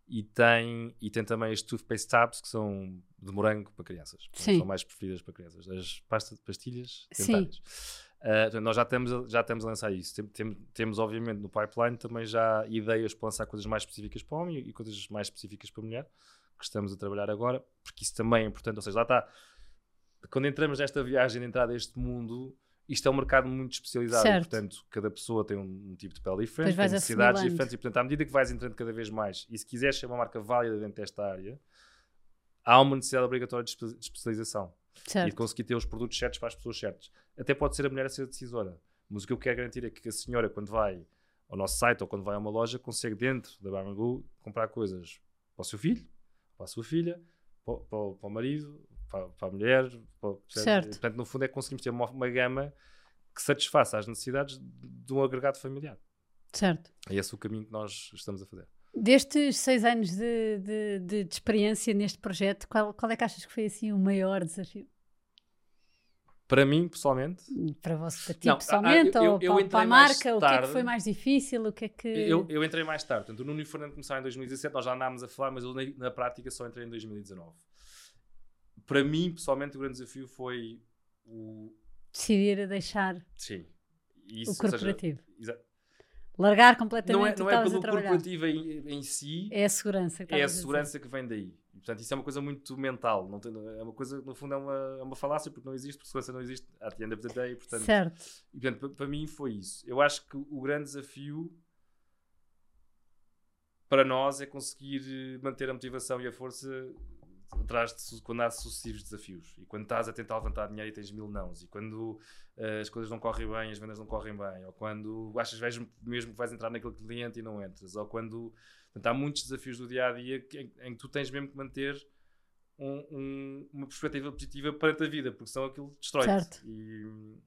e tem, e tem também as toothpaste tabs, que são de morango para crianças. São mais preferidas para crianças. As pastas, pastilhas dentárias. Uh, nós já estamos, já estamos a lançar isso. Tem, tem, temos, obviamente, no pipeline também já ideias para lançar coisas mais específicas para homem e coisas mais específicas para mulher, que estamos a trabalhar agora, porque isso também é importante. Ou seja, lá está. Quando entramos nesta viagem de entrada a este mundo, isto é um mercado muito especializado. E, portanto, cada pessoa tem um, um, tipo de pele diferente, tem necessidades diferentes, e, portanto, à medida que vais entrando cada vez mais, e se quiseres ser uma marca válida dentro desta área, há uma necessidade obrigatória de especialização. Certo. E de conseguir ter os produtos certos para as pessoas certas. Até pode ser a mulher a ser a decisora. Mas o que eu quero garantir é que a senhora, quando vai ao nosso site ou quando vai a uma loja, consegue dentro da Barmangu comprar coisas para o seu filho, para a sua filha, para, para, para o marido, para, para a mulher. Para, certo. Portanto, no fundo, é que conseguimos ter uma, uma gama que satisfaça as necessidades de um agregado familiar. Certo. É esse o caminho que nós estamos a fazer. Destes seis anos de, de, de, de experiência neste projeto, qual, qual, é que achas que foi assim o maior desafio? Para mim, pessoalmente? Para você, para ti, não, pessoalmente? eu, eu, ou eu para, para, a marca? O que é que foi mais difícil? O que é que... Eu, eu entrei mais tarde. Portanto, o Nuno e o Fernando começaram em 2017, nós já andámos a falar, mas eu na, na, prática só entrei em 2019. Para mim, pessoalmente, o grande desafio foi o... Decidir a deixar Sim. Isso, o corporativo. Seja, Largar completamente não é, não é pelo corporativo em, em, si. É a segurança. Que é a segurança que vem daí. Portanto, isso é uma coisa muito mental. Não tem, é uma coisa, no fundo, é uma, é uma falácia porque não existe, porque segurança não existe. At the end of the day, portanto. Certo. E, portanto, para mim foi isso. Eu acho que o grande desafio para nós é conseguir manter a motivação e a força atrás de quando há sucessivos desafios. E quando estás a tentar levantar dinheiro e tens mil nãos. E quando uh, as coisas não correm bem, as vendas não correm bem. Ou quando achas mesmo, mesmo que vais entrar naquele cliente e não entras ou quando portanto, há muitos desafios do dia a dia em, em que tu tens mesmo que manter um, um, uma perspectiva positiva para a vida porque senão aquilo destrói-te. E,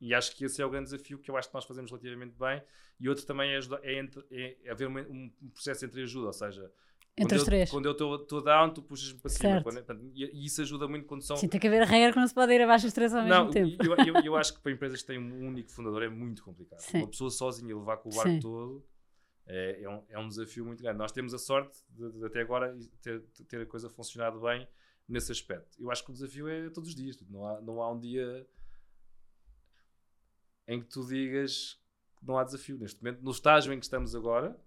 e acho que esse é o grande desafio que eu acho que nós fazemos relativamente bem. E outro também é, ajudar, é, entre, é haver um, um processo entre ajuda, ou seja entre os três. Quando eu estou down, tu puxas-me para cima. Quando, e, e, isso ajuda muito quando são. Sim, tem que haver a regra que não se pode ir abaixo os três ao mesmo não, tempo. Eu, eu, eu, acho que para empresas que têm um único fundador é muito complicado. Sim. Uma pessoa sozinha levar com o barco Sim. todo é, é, um, é um desafio muito grande. Nós temos a sorte de, de até agora ter, ter a coisa funcionado bem nesse aspecto. Eu acho que o desafio é todos os dias. Não há, não há um dia em que tu digas que não há desafio. Neste momento, no estágio em que estamos agora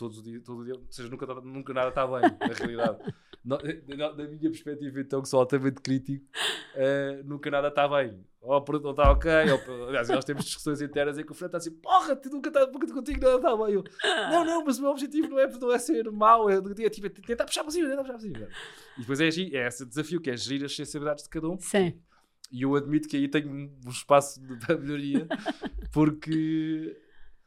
todos o dia, todo o dia, ou seja, nunca, nunca nada está bem, na realidade. No, na, na, minha perspectiva, então, que sou altamente crítico, uh, nunca nada está bem. Ou o produto não está ok, ou, aliás, nós temos discussões internas em que o Fred está assim, porra, tu nunca está, contigo nada está bem. Eu, não, não, mas o meu objetivo não é, não é ser mau, é, é, tipo, é tentar puxar para cima, tentar puxar para cima. E depois é, é esse desafio, que é gerir as sensibilidades de cada um. Sim. E eu admito que aí tenho um espaço de melhoria, porque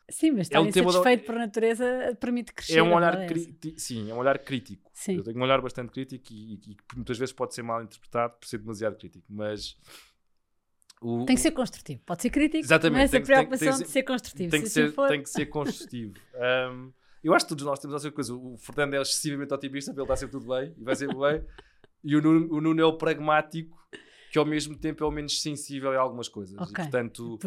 Sim, mas estar é um insatisfeito da... por natureza permite crescer. É um olhar crítico, sim, é um olhar crítico. Sim. Eu tenho um olhar bastante crítico e, que muitas vezes pode ser mal interpretado por ser demasiado crítico, mas... O, tem que ser construtivo. Pode ser crítico, Exatamente, mas a preocupação tem, tem, de ser construtivo. Tem que, ser, assim for... tem que ser construtivo. um, eu acho que todos nós temos essa coisa. O Fernando é excessivamente otimista, ele está sempre tudo bem e vai sempre bem. E o Nuno, o Nuno é o pragmático que ao mesmo tempo é o menos sensível a algumas coisas. Okay. E, portanto,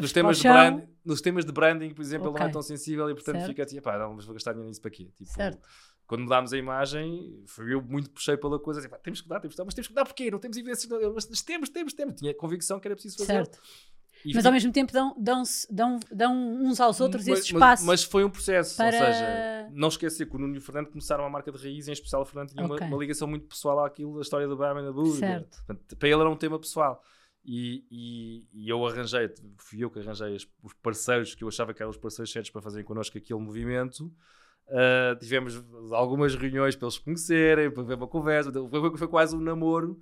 nos, temas de brand, nos temas de branding, por exemplo, okay. ele não é tão sensível e portanto certo. fica tipo, pá, não, mas vou gastar dinheiro nisso para quê? Tipo, certo. Quando mudámos a imagem, foi eu muito puxei pela coisa, assim, temos que dar, temos que dar, mas temos que dar porquê? Não temos evidências, mas temos, temos, temos. Tinha convicção que era preciso fazer. Certo. E mas ao mesmo tempo dão, dão, dão, dão uns aos outros mas, esse espaço. Mas, mas, foi um processo, para... ou seja, não esquecer que o Nuno e o Fernando começaram uma marca de raiz, em especial o Fernando tinha okay. uma, uma, ligação muito pessoal àquilo, da história do Batman da para ele era um tema pessoal. E, e, e, eu arranjei, fui eu que arranjei os parceiros que eu achava que eram os parceiros certos para fazerem connosco aquele movimento. Uh, tivemos algumas reuniões para eles conhecerem, para ver uma conversa, foi, foi quase um namoro,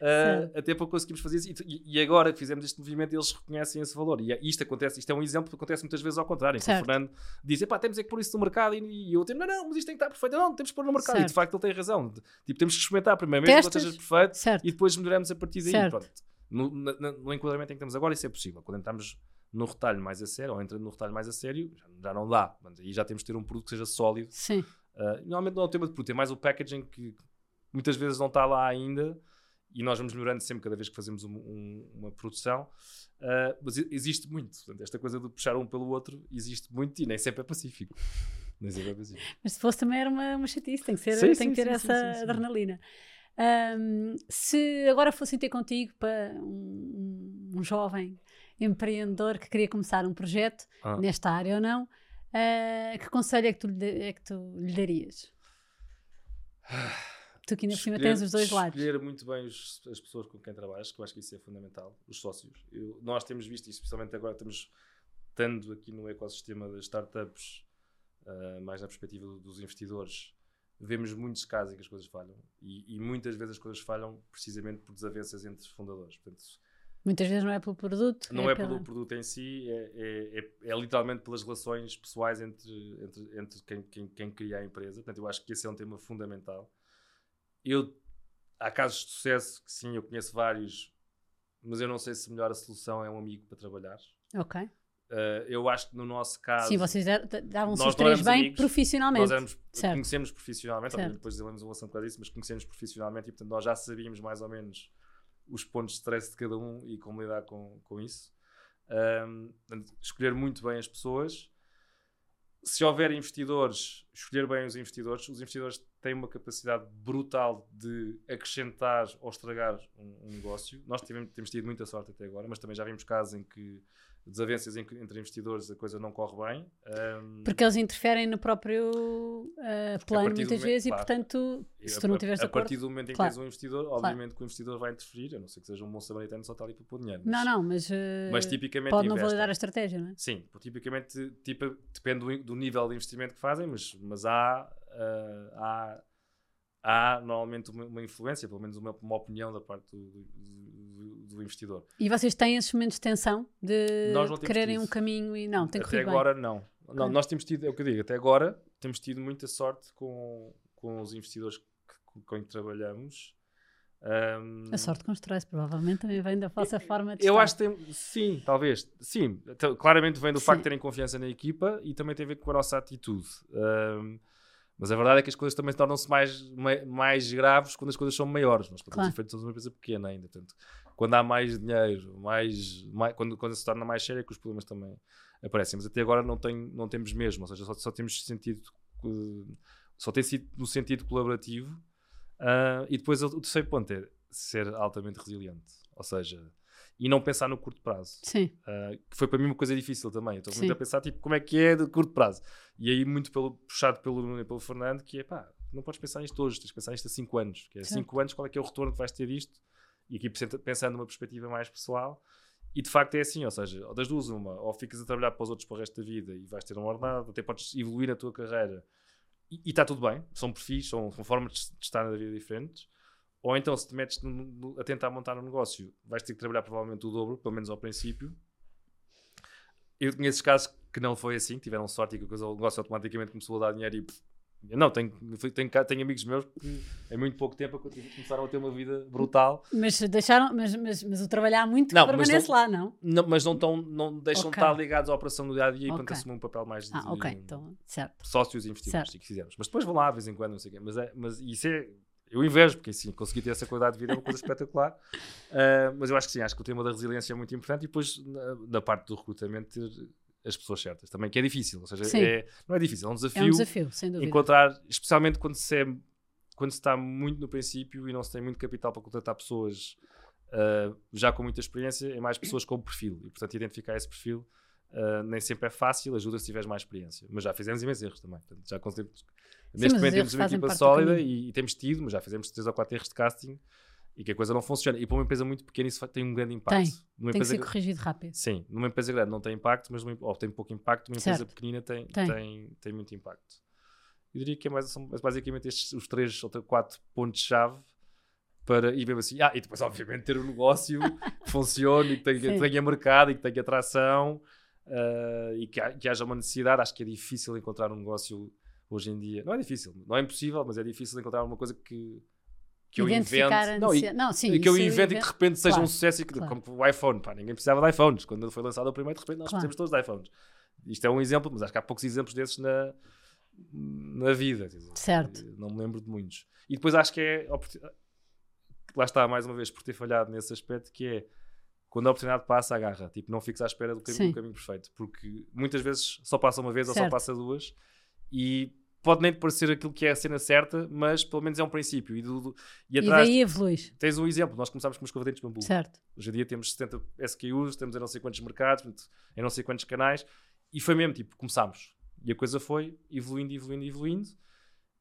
uh, até para conseguirmos fazer isso. E, e, agora que fizemos este movimento, eles reconhecem esse valor. E é, isto acontece, isto é um exemplo que acontece muitas vezes ao contrário. Então, o Fernando diz: pá, temos é que pôr isso no mercado, e, e eu tenho, não, não, mas isto tem que estar perfeito, não, temos que pôr no mercado. Certo. E de facto ele tem razão. Tipo, temos que experimentar primeiro, mesmo que esteja perfeito, certo. e depois melhoramos a partir daí. No, no, no, enquadramento em que estamos agora, isso é possível. Quando entramos no retalho mais a sério, ou entrando no retalho mais a sério, já, não dá. Mas aí já temos de ter um produto que seja sólido. Sim. Uh, normalmente não é o tema de produto, é mais o packaging que muitas vezes não está lá ainda e nós vamos melhorando sempre cada vez que fazemos um, um, uma produção. Uh, mas existe muito. Portanto, esta coisa de puxar um pelo outro existe muito e nem sempre é pacífico. nem sempre é pacífico. Mas se fosse também era uma, uma chatice, tem que, ser, sim, tem sim, que ter sim, essa adrenalina. Um, se agora fossem ter contigo para um, um jovem empreendedor que queria começar um projeto ah. nesta área ou não, uh, que conselho é que tu, é que tu lhe darias? tu que ainda por cima tens os dois lados. Escolher muito bem os, as pessoas com quem trabalhas, que eu acho que isso é fundamental, os sócios. Eu, nós temos visto, isso, especialmente agora estamos estando aqui no ecossistema das startups, uh, mais na perspectiva dos investidores, vemos muitos casos em que as coisas falham e, e, muitas vezes as coisas falham precisamente por desavenças entre fundadores. Portanto, Muitas vezes não é pelo produto. Não é, é pela... pelo produto em si, é, é, é, é, literalmente pelas relações pessoais entre, entre, entre quem, quem, quem, cria a empresa. Portanto, eu acho que esse é um tema fundamental. Eu, há casos de sucesso que sim, eu conheço vários, mas eu não sei se melhor a solução é um amigo para trabalhar. Ok. Uh, eu acho que no nosso caso. Sim, vocês davam-se os três bem amigos, profissionalmente. Nós éramos, conhecemos profissionalmente, depois desenvolvemos uma relação com isso, mas conhecemos profissionalmente e portanto nós já sabíamos mais ou menos os pontos de stress de cada um e como lidar com, com isso. Um, escolher muito bem as pessoas. Se houver investidores, escolher bem os investidores. Os investidores têm uma capacidade brutal de acrescentar ou estragar um, um negócio. Nós tivemos, temos tido muita sorte até agora, mas também já vimos casos em que desavenças entre investidores a coisa não corre bem. Um, Porque eles interferem no próprio uh, plano muitas vezes claro, e, portanto, se tu não tiveres a, a partir do momento em claro, que tens um investidor, claro. obviamente que o investidor vai interferir, a não ser que seja um bom samaritano só está ali para pôr dinheiro. Mas, não, não, mas, uh, mas tipicamente pode não validar a estratégia, não é? Sim, tipicamente tipo, depende do, do, nível de investimento que fazem, mas, mas há, uh, há há normalmente uma, uma, influência, pelo menos uma, uma opinião da parte do, do, do, investidor. E vocês têm esses momentos de tensão de quererem um caminho e não, tem que Até agora bem. não. Não. Nós temos tido, é o que eu digo, até agora temos tido muita sorte com, com os investidores com quem trabalhamos. Um, a sorte constrói-se, provavelmente também vem da vossa forma de Eu estar. acho que tem, sim, talvez, sim, claramente vem do sim. facto de terem confiança na equipa e também tem a ver com a nossa atitude. Um, mas a verdade é que as coisas também tornam-se mais, mais graves quando as coisas são maiores. Nós podemos claro. somos uma empresa pequena ainda. Portanto, quando há mais dinheiro, mais, mais, quando, quando se torna mais séria, é que os problemas também aparecem. Mas até agora não, tem, não temos mesmo. Ou seja, só, só temos sentido. Só tem sido no sentido colaborativo. Uh, e depois o terceiro ponto é ser altamente resiliente. Ou seja, e não pensar no curto prazo. Sim. Uh, que foi para mim uma coisa difícil também. Estou muito a pensar, tipo, como é que é de curto prazo. E aí, muito pelo, puxado pelo Nuno e pelo Fernando, que é pá, não podes pensar nisto hoje, tens de pensar nisto a 5 anos. Que é 5 anos, qual é que é o retorno que vais ter disto? E aqui pensando numa perspectiva mais pessoal. E de facto é assim, ou seja, das duas, uma, ou ficas a trabalhar para os outros para o resto da vida e vais ter um ordenado, até podes evoluir na tua carreira e está tudo bem, são perfis, são, são formas de estar na vida diferentes ou então, se te metes no, no, a tentar montar um negócio, vais ter que trabalhar provavelmente o dobro, pelo menos ao princípio. Eu conheço casos que não foi assim, tiveram sorte e que o negócio automaticamente começou a dar dinheiro e pff, não, tenho, tenho, tenho, amigos meus que em muito pouco tempo começaram a ter uma vida brutal. Mas deixaram, mas, mas, mas o trabalhar muito não, permanece não, lá, não? não? Mas não, tão, não deixam okay. de estar ligados à operação do dia a dia okay. e portanto assumem um papel mais de, ah, okay. então, certo. sócios e investidores certo. que fizemos. Mas depois vão lá de vez em quando, não sei o quê. Mas, é, mas isso é. Eu invejo, porque assim, conseguir ter essa qualidade de vida é uma coisa espetacular. Uh, mas eu acho que sim, acho que o tema da resiliência é muito importante e depois, na, na parte do recrutamento, ter as pessoas certas também, que é difícil. Ou seja, é, não é difícil, é um desafio. É um desafio, sem dúvida. Encontrar, especialmente quando se, é, quando se está muito no princípio e não se tem muito capital para contratar pessoas uh, já com muita experiência, é mais pessoas com perfil. E, portanto, identificar esse perfil uh, nem sempre é fácil, ajuda se tiveres mais experiência. Mas já fizemos imensos erros também. Portanto, já conseguimos. Neste momento temos uma equipa sólida e, e, temos tido, mas já fizemos 3 ou 4 erros de casting e que a coisa não funciona. E para uma empresa muito pequena isso tem um grande impacto. Tem, numa tem que ser corrigido rápido. Sim, numa empresa grande não tem impacto, mas numa, ou tem pouco impacto, numa certo. empresa pequenina tem, tem. Tem, tem muito impacto. Eu diria que é mais, são basicamente estes os três ou quatro pontos-chave para, e mesmo assim, ah, e depois obviamente ter um negócio que funcione e que tenha, que tenha mercado e que tenha atração uh, e que, que haja uma necessidade. Acho que é difícil encontrar um negócio hoje em dia. Não é difícil, não é impossível, mas é difícil encontrar uma coisa que que eu invento. Não, e, não, sim, que eu invento e que de repente seja claro, um sucesso, e que, claro. como o iPhone. Pá, ninguém precisava de iPhones. Quando foi lançado o primeiro, de repente nós claro. precisamos todos de iPhones. Isto é um exemplo, mas acho que há poucos exemplos desses na, na vida. Certo. Não me lembro de muitos. E depois acho que é. Lá está, mais uma vez, por ter falhado nesse aspecto, que é quando a oportunidade passa, agarra. Tipo, não fiques à espera do caminho, do caminho perfeito. Porque muitas vezes só passa uma vez certo. ou só passa duas. E pode nem parecer aquilo que é a cena certa, mas pelo menos é um princípio. E, do, do, e, atrás, e daí evoluís. Tens um exemplo, nós começámos com os escovadentes de bambu. Certo. Hoje em dia temos 70 SKUs, temos em não sei quantos mercados, em não sei quantos canais, e foi mesmo, tipo, começámos. E a coisa foi evoluindo, evoluindo, evoluindo.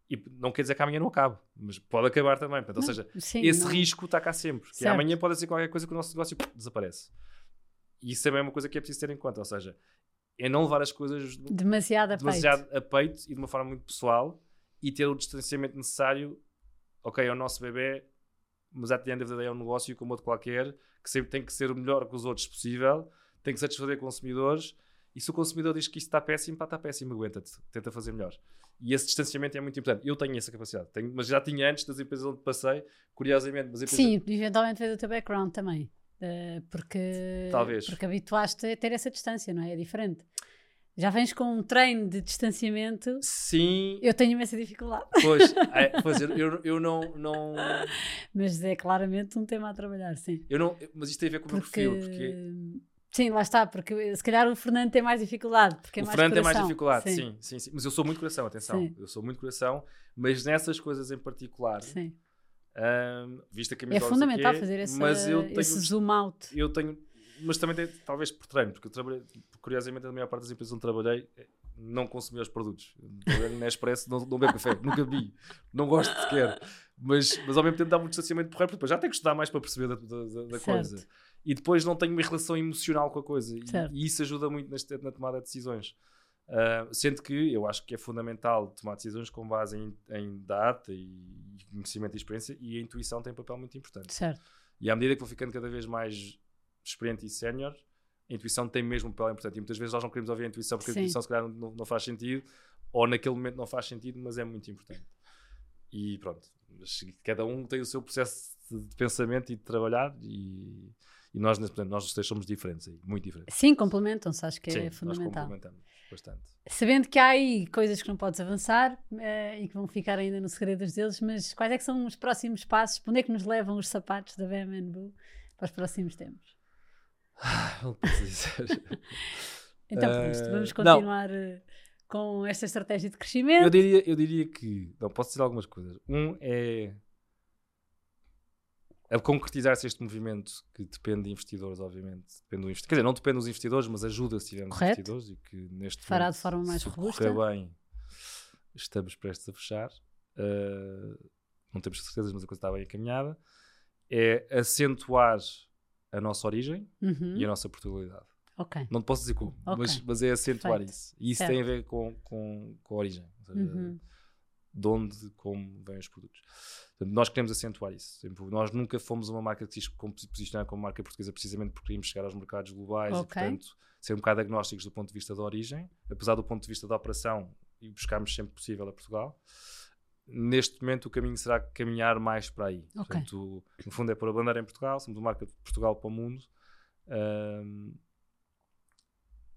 E não quer dizer que amanhã não acabe, mas pode acabar também. Portanto, não, ou seja, sim, esse não. risco está cá sempre. Que amanhã pode ser qualquer coisa que o nosso negócio desaparece. E isso também é uma coisa que é preciso ter em conta. Ou seja, é não levar as coisas demasiado a, demasiado peito. a peito e de uma forma muito pessoal e ter o distanciamento necessário. Ok, é o nosso bebê, mas the day é um negócio como outro qualquer, que sempre tem que ser o melhor que os outros possível, tem que satisfazer consumidores. E se o consumidor diz que isto está péssimo, pá, está péssimo, aguenta-te, tenta fazer melhor. E esse distanciamento é muito importante. Eu tenho essa capacidade, tenho, mas já tinha antes das empresas onde passei, curiosamente. Mas empresas... Sim, eventualmente veio do teu background também. Uh, porque, Talvez. porque habituaste a ter essa distância, não é? É diferente. Já vens com um treino de distanciamento. Sim. Eu tenho imensa dificuldade. Pois, é, pois eu, eu, eu não, não. Mas é claramente um tema a trabalhar, sim. Eu não, mas isto tem a ver com porque... o meu perfil. Porque... Sim, lá está, porque se calhar o Fernando tem mais dificuldade. Porque é o mais Fernando coração. tem mais dificuldade, sim. Sim, sim, sim. Mas eu sou muito coração, atenção. Sim. Eu sou muito coração, mas nessas coisas em particular. Sim. Um, vista que a É fundamental fazer esse, mas eu tenho, esse zoom out. Eu tenho mas também tem, talvez por treino, porque eu trabalhei, curiosamente, a maior parte das empresas onde trabalhei eh, não consumia os produtos. Na Expresso não, não bebo café, nunca vi, não gosto sequer. Mas, mas ao mesmo tempo dá muito distanciamento porreiro, porque depois já tenho que estudar mais para perceber da, da, da coisa. E depois não tenho uma relação emocional com a coisa. E, e, isso ajuda muito neste, na tomada de decisões. Uh, sendo que eu acho que é fundamental tomar decisões com base em, em data e conhecimento e experiência, e a intuição tem um papel muito importante. Certo. E à medida que vou ficando cada vez mais experiente e sénior, a intuição tem mesmo um papel importante. E muitas vezes nós não queremos ouvir a intuição porque Sim. a intuição se calhar não, não, faz sentido, ou naquele momento não faz sentido, mas é muito importante. E pronto, cada um tem o seu processo de pensamento e de trabalhar e, e nós, portanto, nós os três somos diferentes aí, muito diferentes. Sim, complementam-se, acho que Sim, é fundamental. Nós complementamos bastante. Sabendo que há aí coisas que não podes avançar uh, e que vão ficar ainda no segredo deles, mas quais é que são os próximos passos? Para onde é que nos levam os sapatos da BMW para os próximos tempos? não posso dizer. então, uh, vamos continuar não. com esta estratégia de crescimento. Eu diria, eu diria que. Não, posso dizer algumas coisas. Um é. É concretizar-se este movimento que depende de investidores, obviamente. Depende do investidor. Quer dizer, não depende dos investidores, mas ajuda se tivermos Correto. investidores e que neste Fará de forma mais se robusta. bem, estamos prestes a fechar. Uh, não temos certezas, mas a coisa está bem encaminhada. É acentuar a nossa origem uhum. e a nossa Portugalidade. Okay. Não te posso dizer como, okay. mas, mas é acentuar Perfeito. isso. E isso certo. tem a ver com, com, com a origem. Seja, uhum. de onde, como vêm os produtos. Portanto, nós queremos acentuar isso. Nós nunca fomos uma marca que se posicionar como marca portuguesa precisamente porque queríamos chegar aos mercados globais okay. e, portanto, ser um bocado agnósticos do ponto de vista da origem, apesar do ponto de vista da operação e buscarmos sempre possível a Portugal. Neste momento, o caminho será caminhar mais para aí. Okay. Portanto, no fundo, é pôr a bandeira em Portugal, somos uma marca de Portugal para o mundo. Um,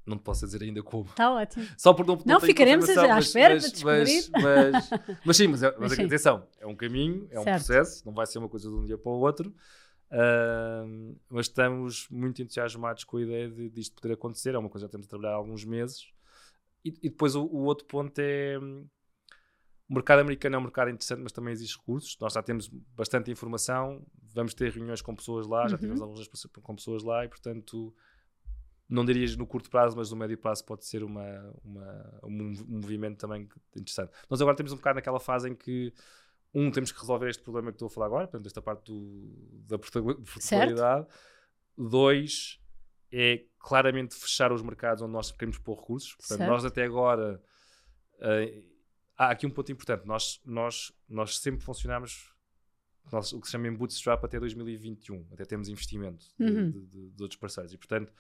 não te posso dizer ainda como. Está ótimo. Só por não, não, não ficaremos à espera mas, para descobrir. Mas, mas, mas sim, mas, é, mas, mas atenção, é um caminho, é um certo. processo, não vai ser uma coisa de um dia para o outro. Uh, mas estamos muito entusiasmados com a ideia de, de isto poder acontecer. É uma coisa que já temos a trabalhar há alguns meses. E, e depois o, o, outro ponto é. O mercado americano é um mercado interessante, mas também existe recursos. Nós já temos bastante informação, vamos ter reuniões com pessoas lá, uhum. já tivemos algumas com pessoas lá e, portanto, não dirias no curto prazo, mas no médio prazo pode ser uma, uma, um movimento também interessante. Nós agora temos um bocado naquela fase em que, um, temos que resolver este problema que estou a falar agora, portanto, esta parte do, da portabilidade. Dois, é claramente fechar os mercados onde nós queremos pôr recursos. Portanto, certo. nós até agora. Uh, há aqui um ponto importante. Nós, nós, nós sempre funcionamos nós, o que se chama em bootstrap até 2021. Até temos investimento uhum. de, de, de, outros parceiros. E, portanto,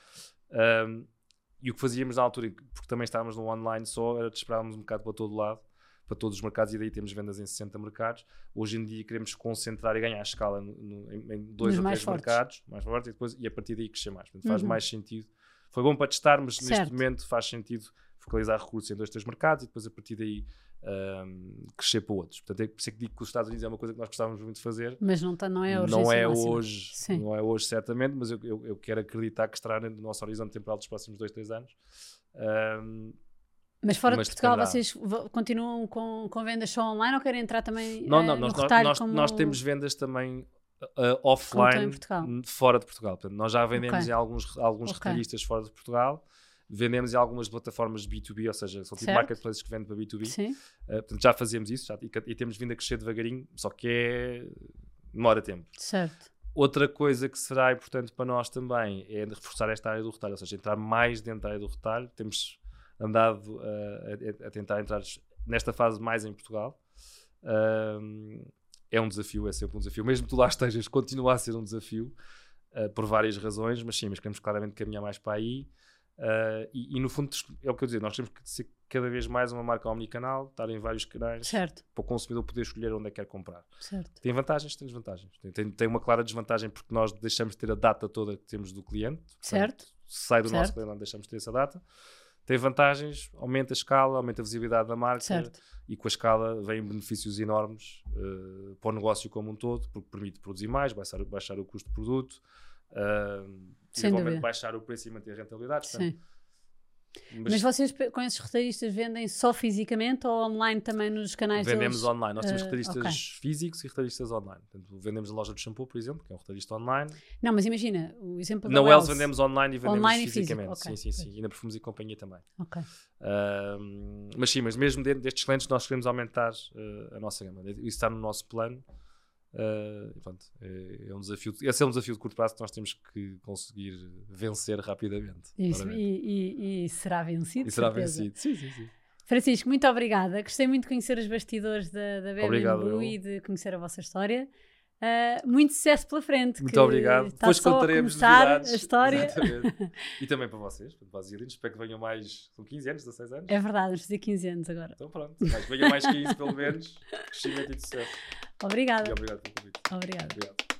um, e o que fazíamos na altura, porque também estávamos no online só, era de esperarmos um bocado para todo lado, para todos os mercados, e daí temos vendas em 60 mercados. Hoje em dia queremos concentrar e ganhar escala no, no, em, dois Nos ou três fortes. mercados, mais fortes, e, depois, e a partir daí crescer mais. Portanto, faz uhum. mais sentido. Foi bom para testar, mas neste momento faz sentido focalizar recursos em dois, três mercados e depois a partir daí um, crescer para outros. Portanto, é por isso que digo que os Estados Unidos é uma coisa que nós gostávamos muito de fazer. Mas não, tá, não é hoje. Não é hoje, não é hoje certamente, mas eu, eu, eu, quero acreditar que estará no nosso horizonte temporal dos próximos dois, três anos. Um, mas fora mas de Portugal, vocês continuam com, com vendas só online ou querem entrar também não, não, uh, nós, nós, como... nós temos vendas também uh, offline fora de Portugal. Portanto, nós já vendemos okay. em alguns, alguns okay. retalhistas fora de Portugal vendemos em algumas plataformas B2B, ou seja, são tipo marketplaces que vendem para B2B. Sim. Uh, portanto, já fazemos isso já, e, e, temos vindo a crescer devagarinho, só que é. demora tempo. Certo. Outra coisa que será importante para nós também é reforçar esta área do retalho, ou seja, entrar mais dentro da área do retalho. Temos andado uh, a, a, tentar entrar nesta fase mais em Portugal. Uh, é um desafio, é sempre um desafio. Mesmo que tu lá estejas, continua a ser um desafio, uh, por várias razões, mas sim, mas queremos claramente caminhar mais para aí. Uh, e, e, no fundo é o que eu dizer, nós temos que ser cada vez mais uma marca omnicanal, estar em vários canais certo. para o consumidor poder escolher onde é que quer comprar. Certo. Tem vantagens, tem desvantagens. Tem, tem, tem, uma clara desvantagem porque nós deixamos de ter a data toda que temos do cliente. Certo. Portanto, sai do certo. nosso cliente, deixamos de ter essa data. Tem vantagens, aumenta a escala, aumenta a visibilidade da marca certo. e com a escala vêm benefícios enormes uh, para o negócio como um todo, porque permite produzir mais, baixar, baixar o custo do produto. Uh, dúvida. baixar o preço e manter a rentabilidade. Sim. Mas, mas, vocês com esses retalhistas vendem só fisicamente ou online também nos canais Vendemos deles? online. Nós temos uh, retalhistas okay. físicos e retalhistas online. Portanto, vendemos na loja de shampoo, por exemplo, que é um retalhista online. Não, mas imagina, o exemplo da Wells vendemos online e vendemos online fisicamente. E sim, sim, sim. E na Perfumes e Companhia também. Ok. Uh, mas sim, mas mesmo dentro destes clientes nós queremos aumentar uh, a nossa gama. Isso está no nosso plano. Uh, pronto, é, é, um desafio, esse é um desafio de curto prazo que nós temos que conseguir vencer rapidamente. Isso, e, e, e, será vencido. E será certeza. vencido, sim, sim, sim. Francisco, muito obrigada. Gostei muito de conhecer os bastidores da, da e de conhecer a vossa história. Uh, muito sucesso pela frente. Muito obrigado. Depois contaremos a história. e também para vocês, para os espero que venham mais. São 15 anos, 16 anos? É verdade, vamos fazer 15 anos agora. Então pronto, mas venham mais 15 pelo menos. Crescimento e sucesso. Obrigada. E obrigado pelo convite. Obrigado. obrigado.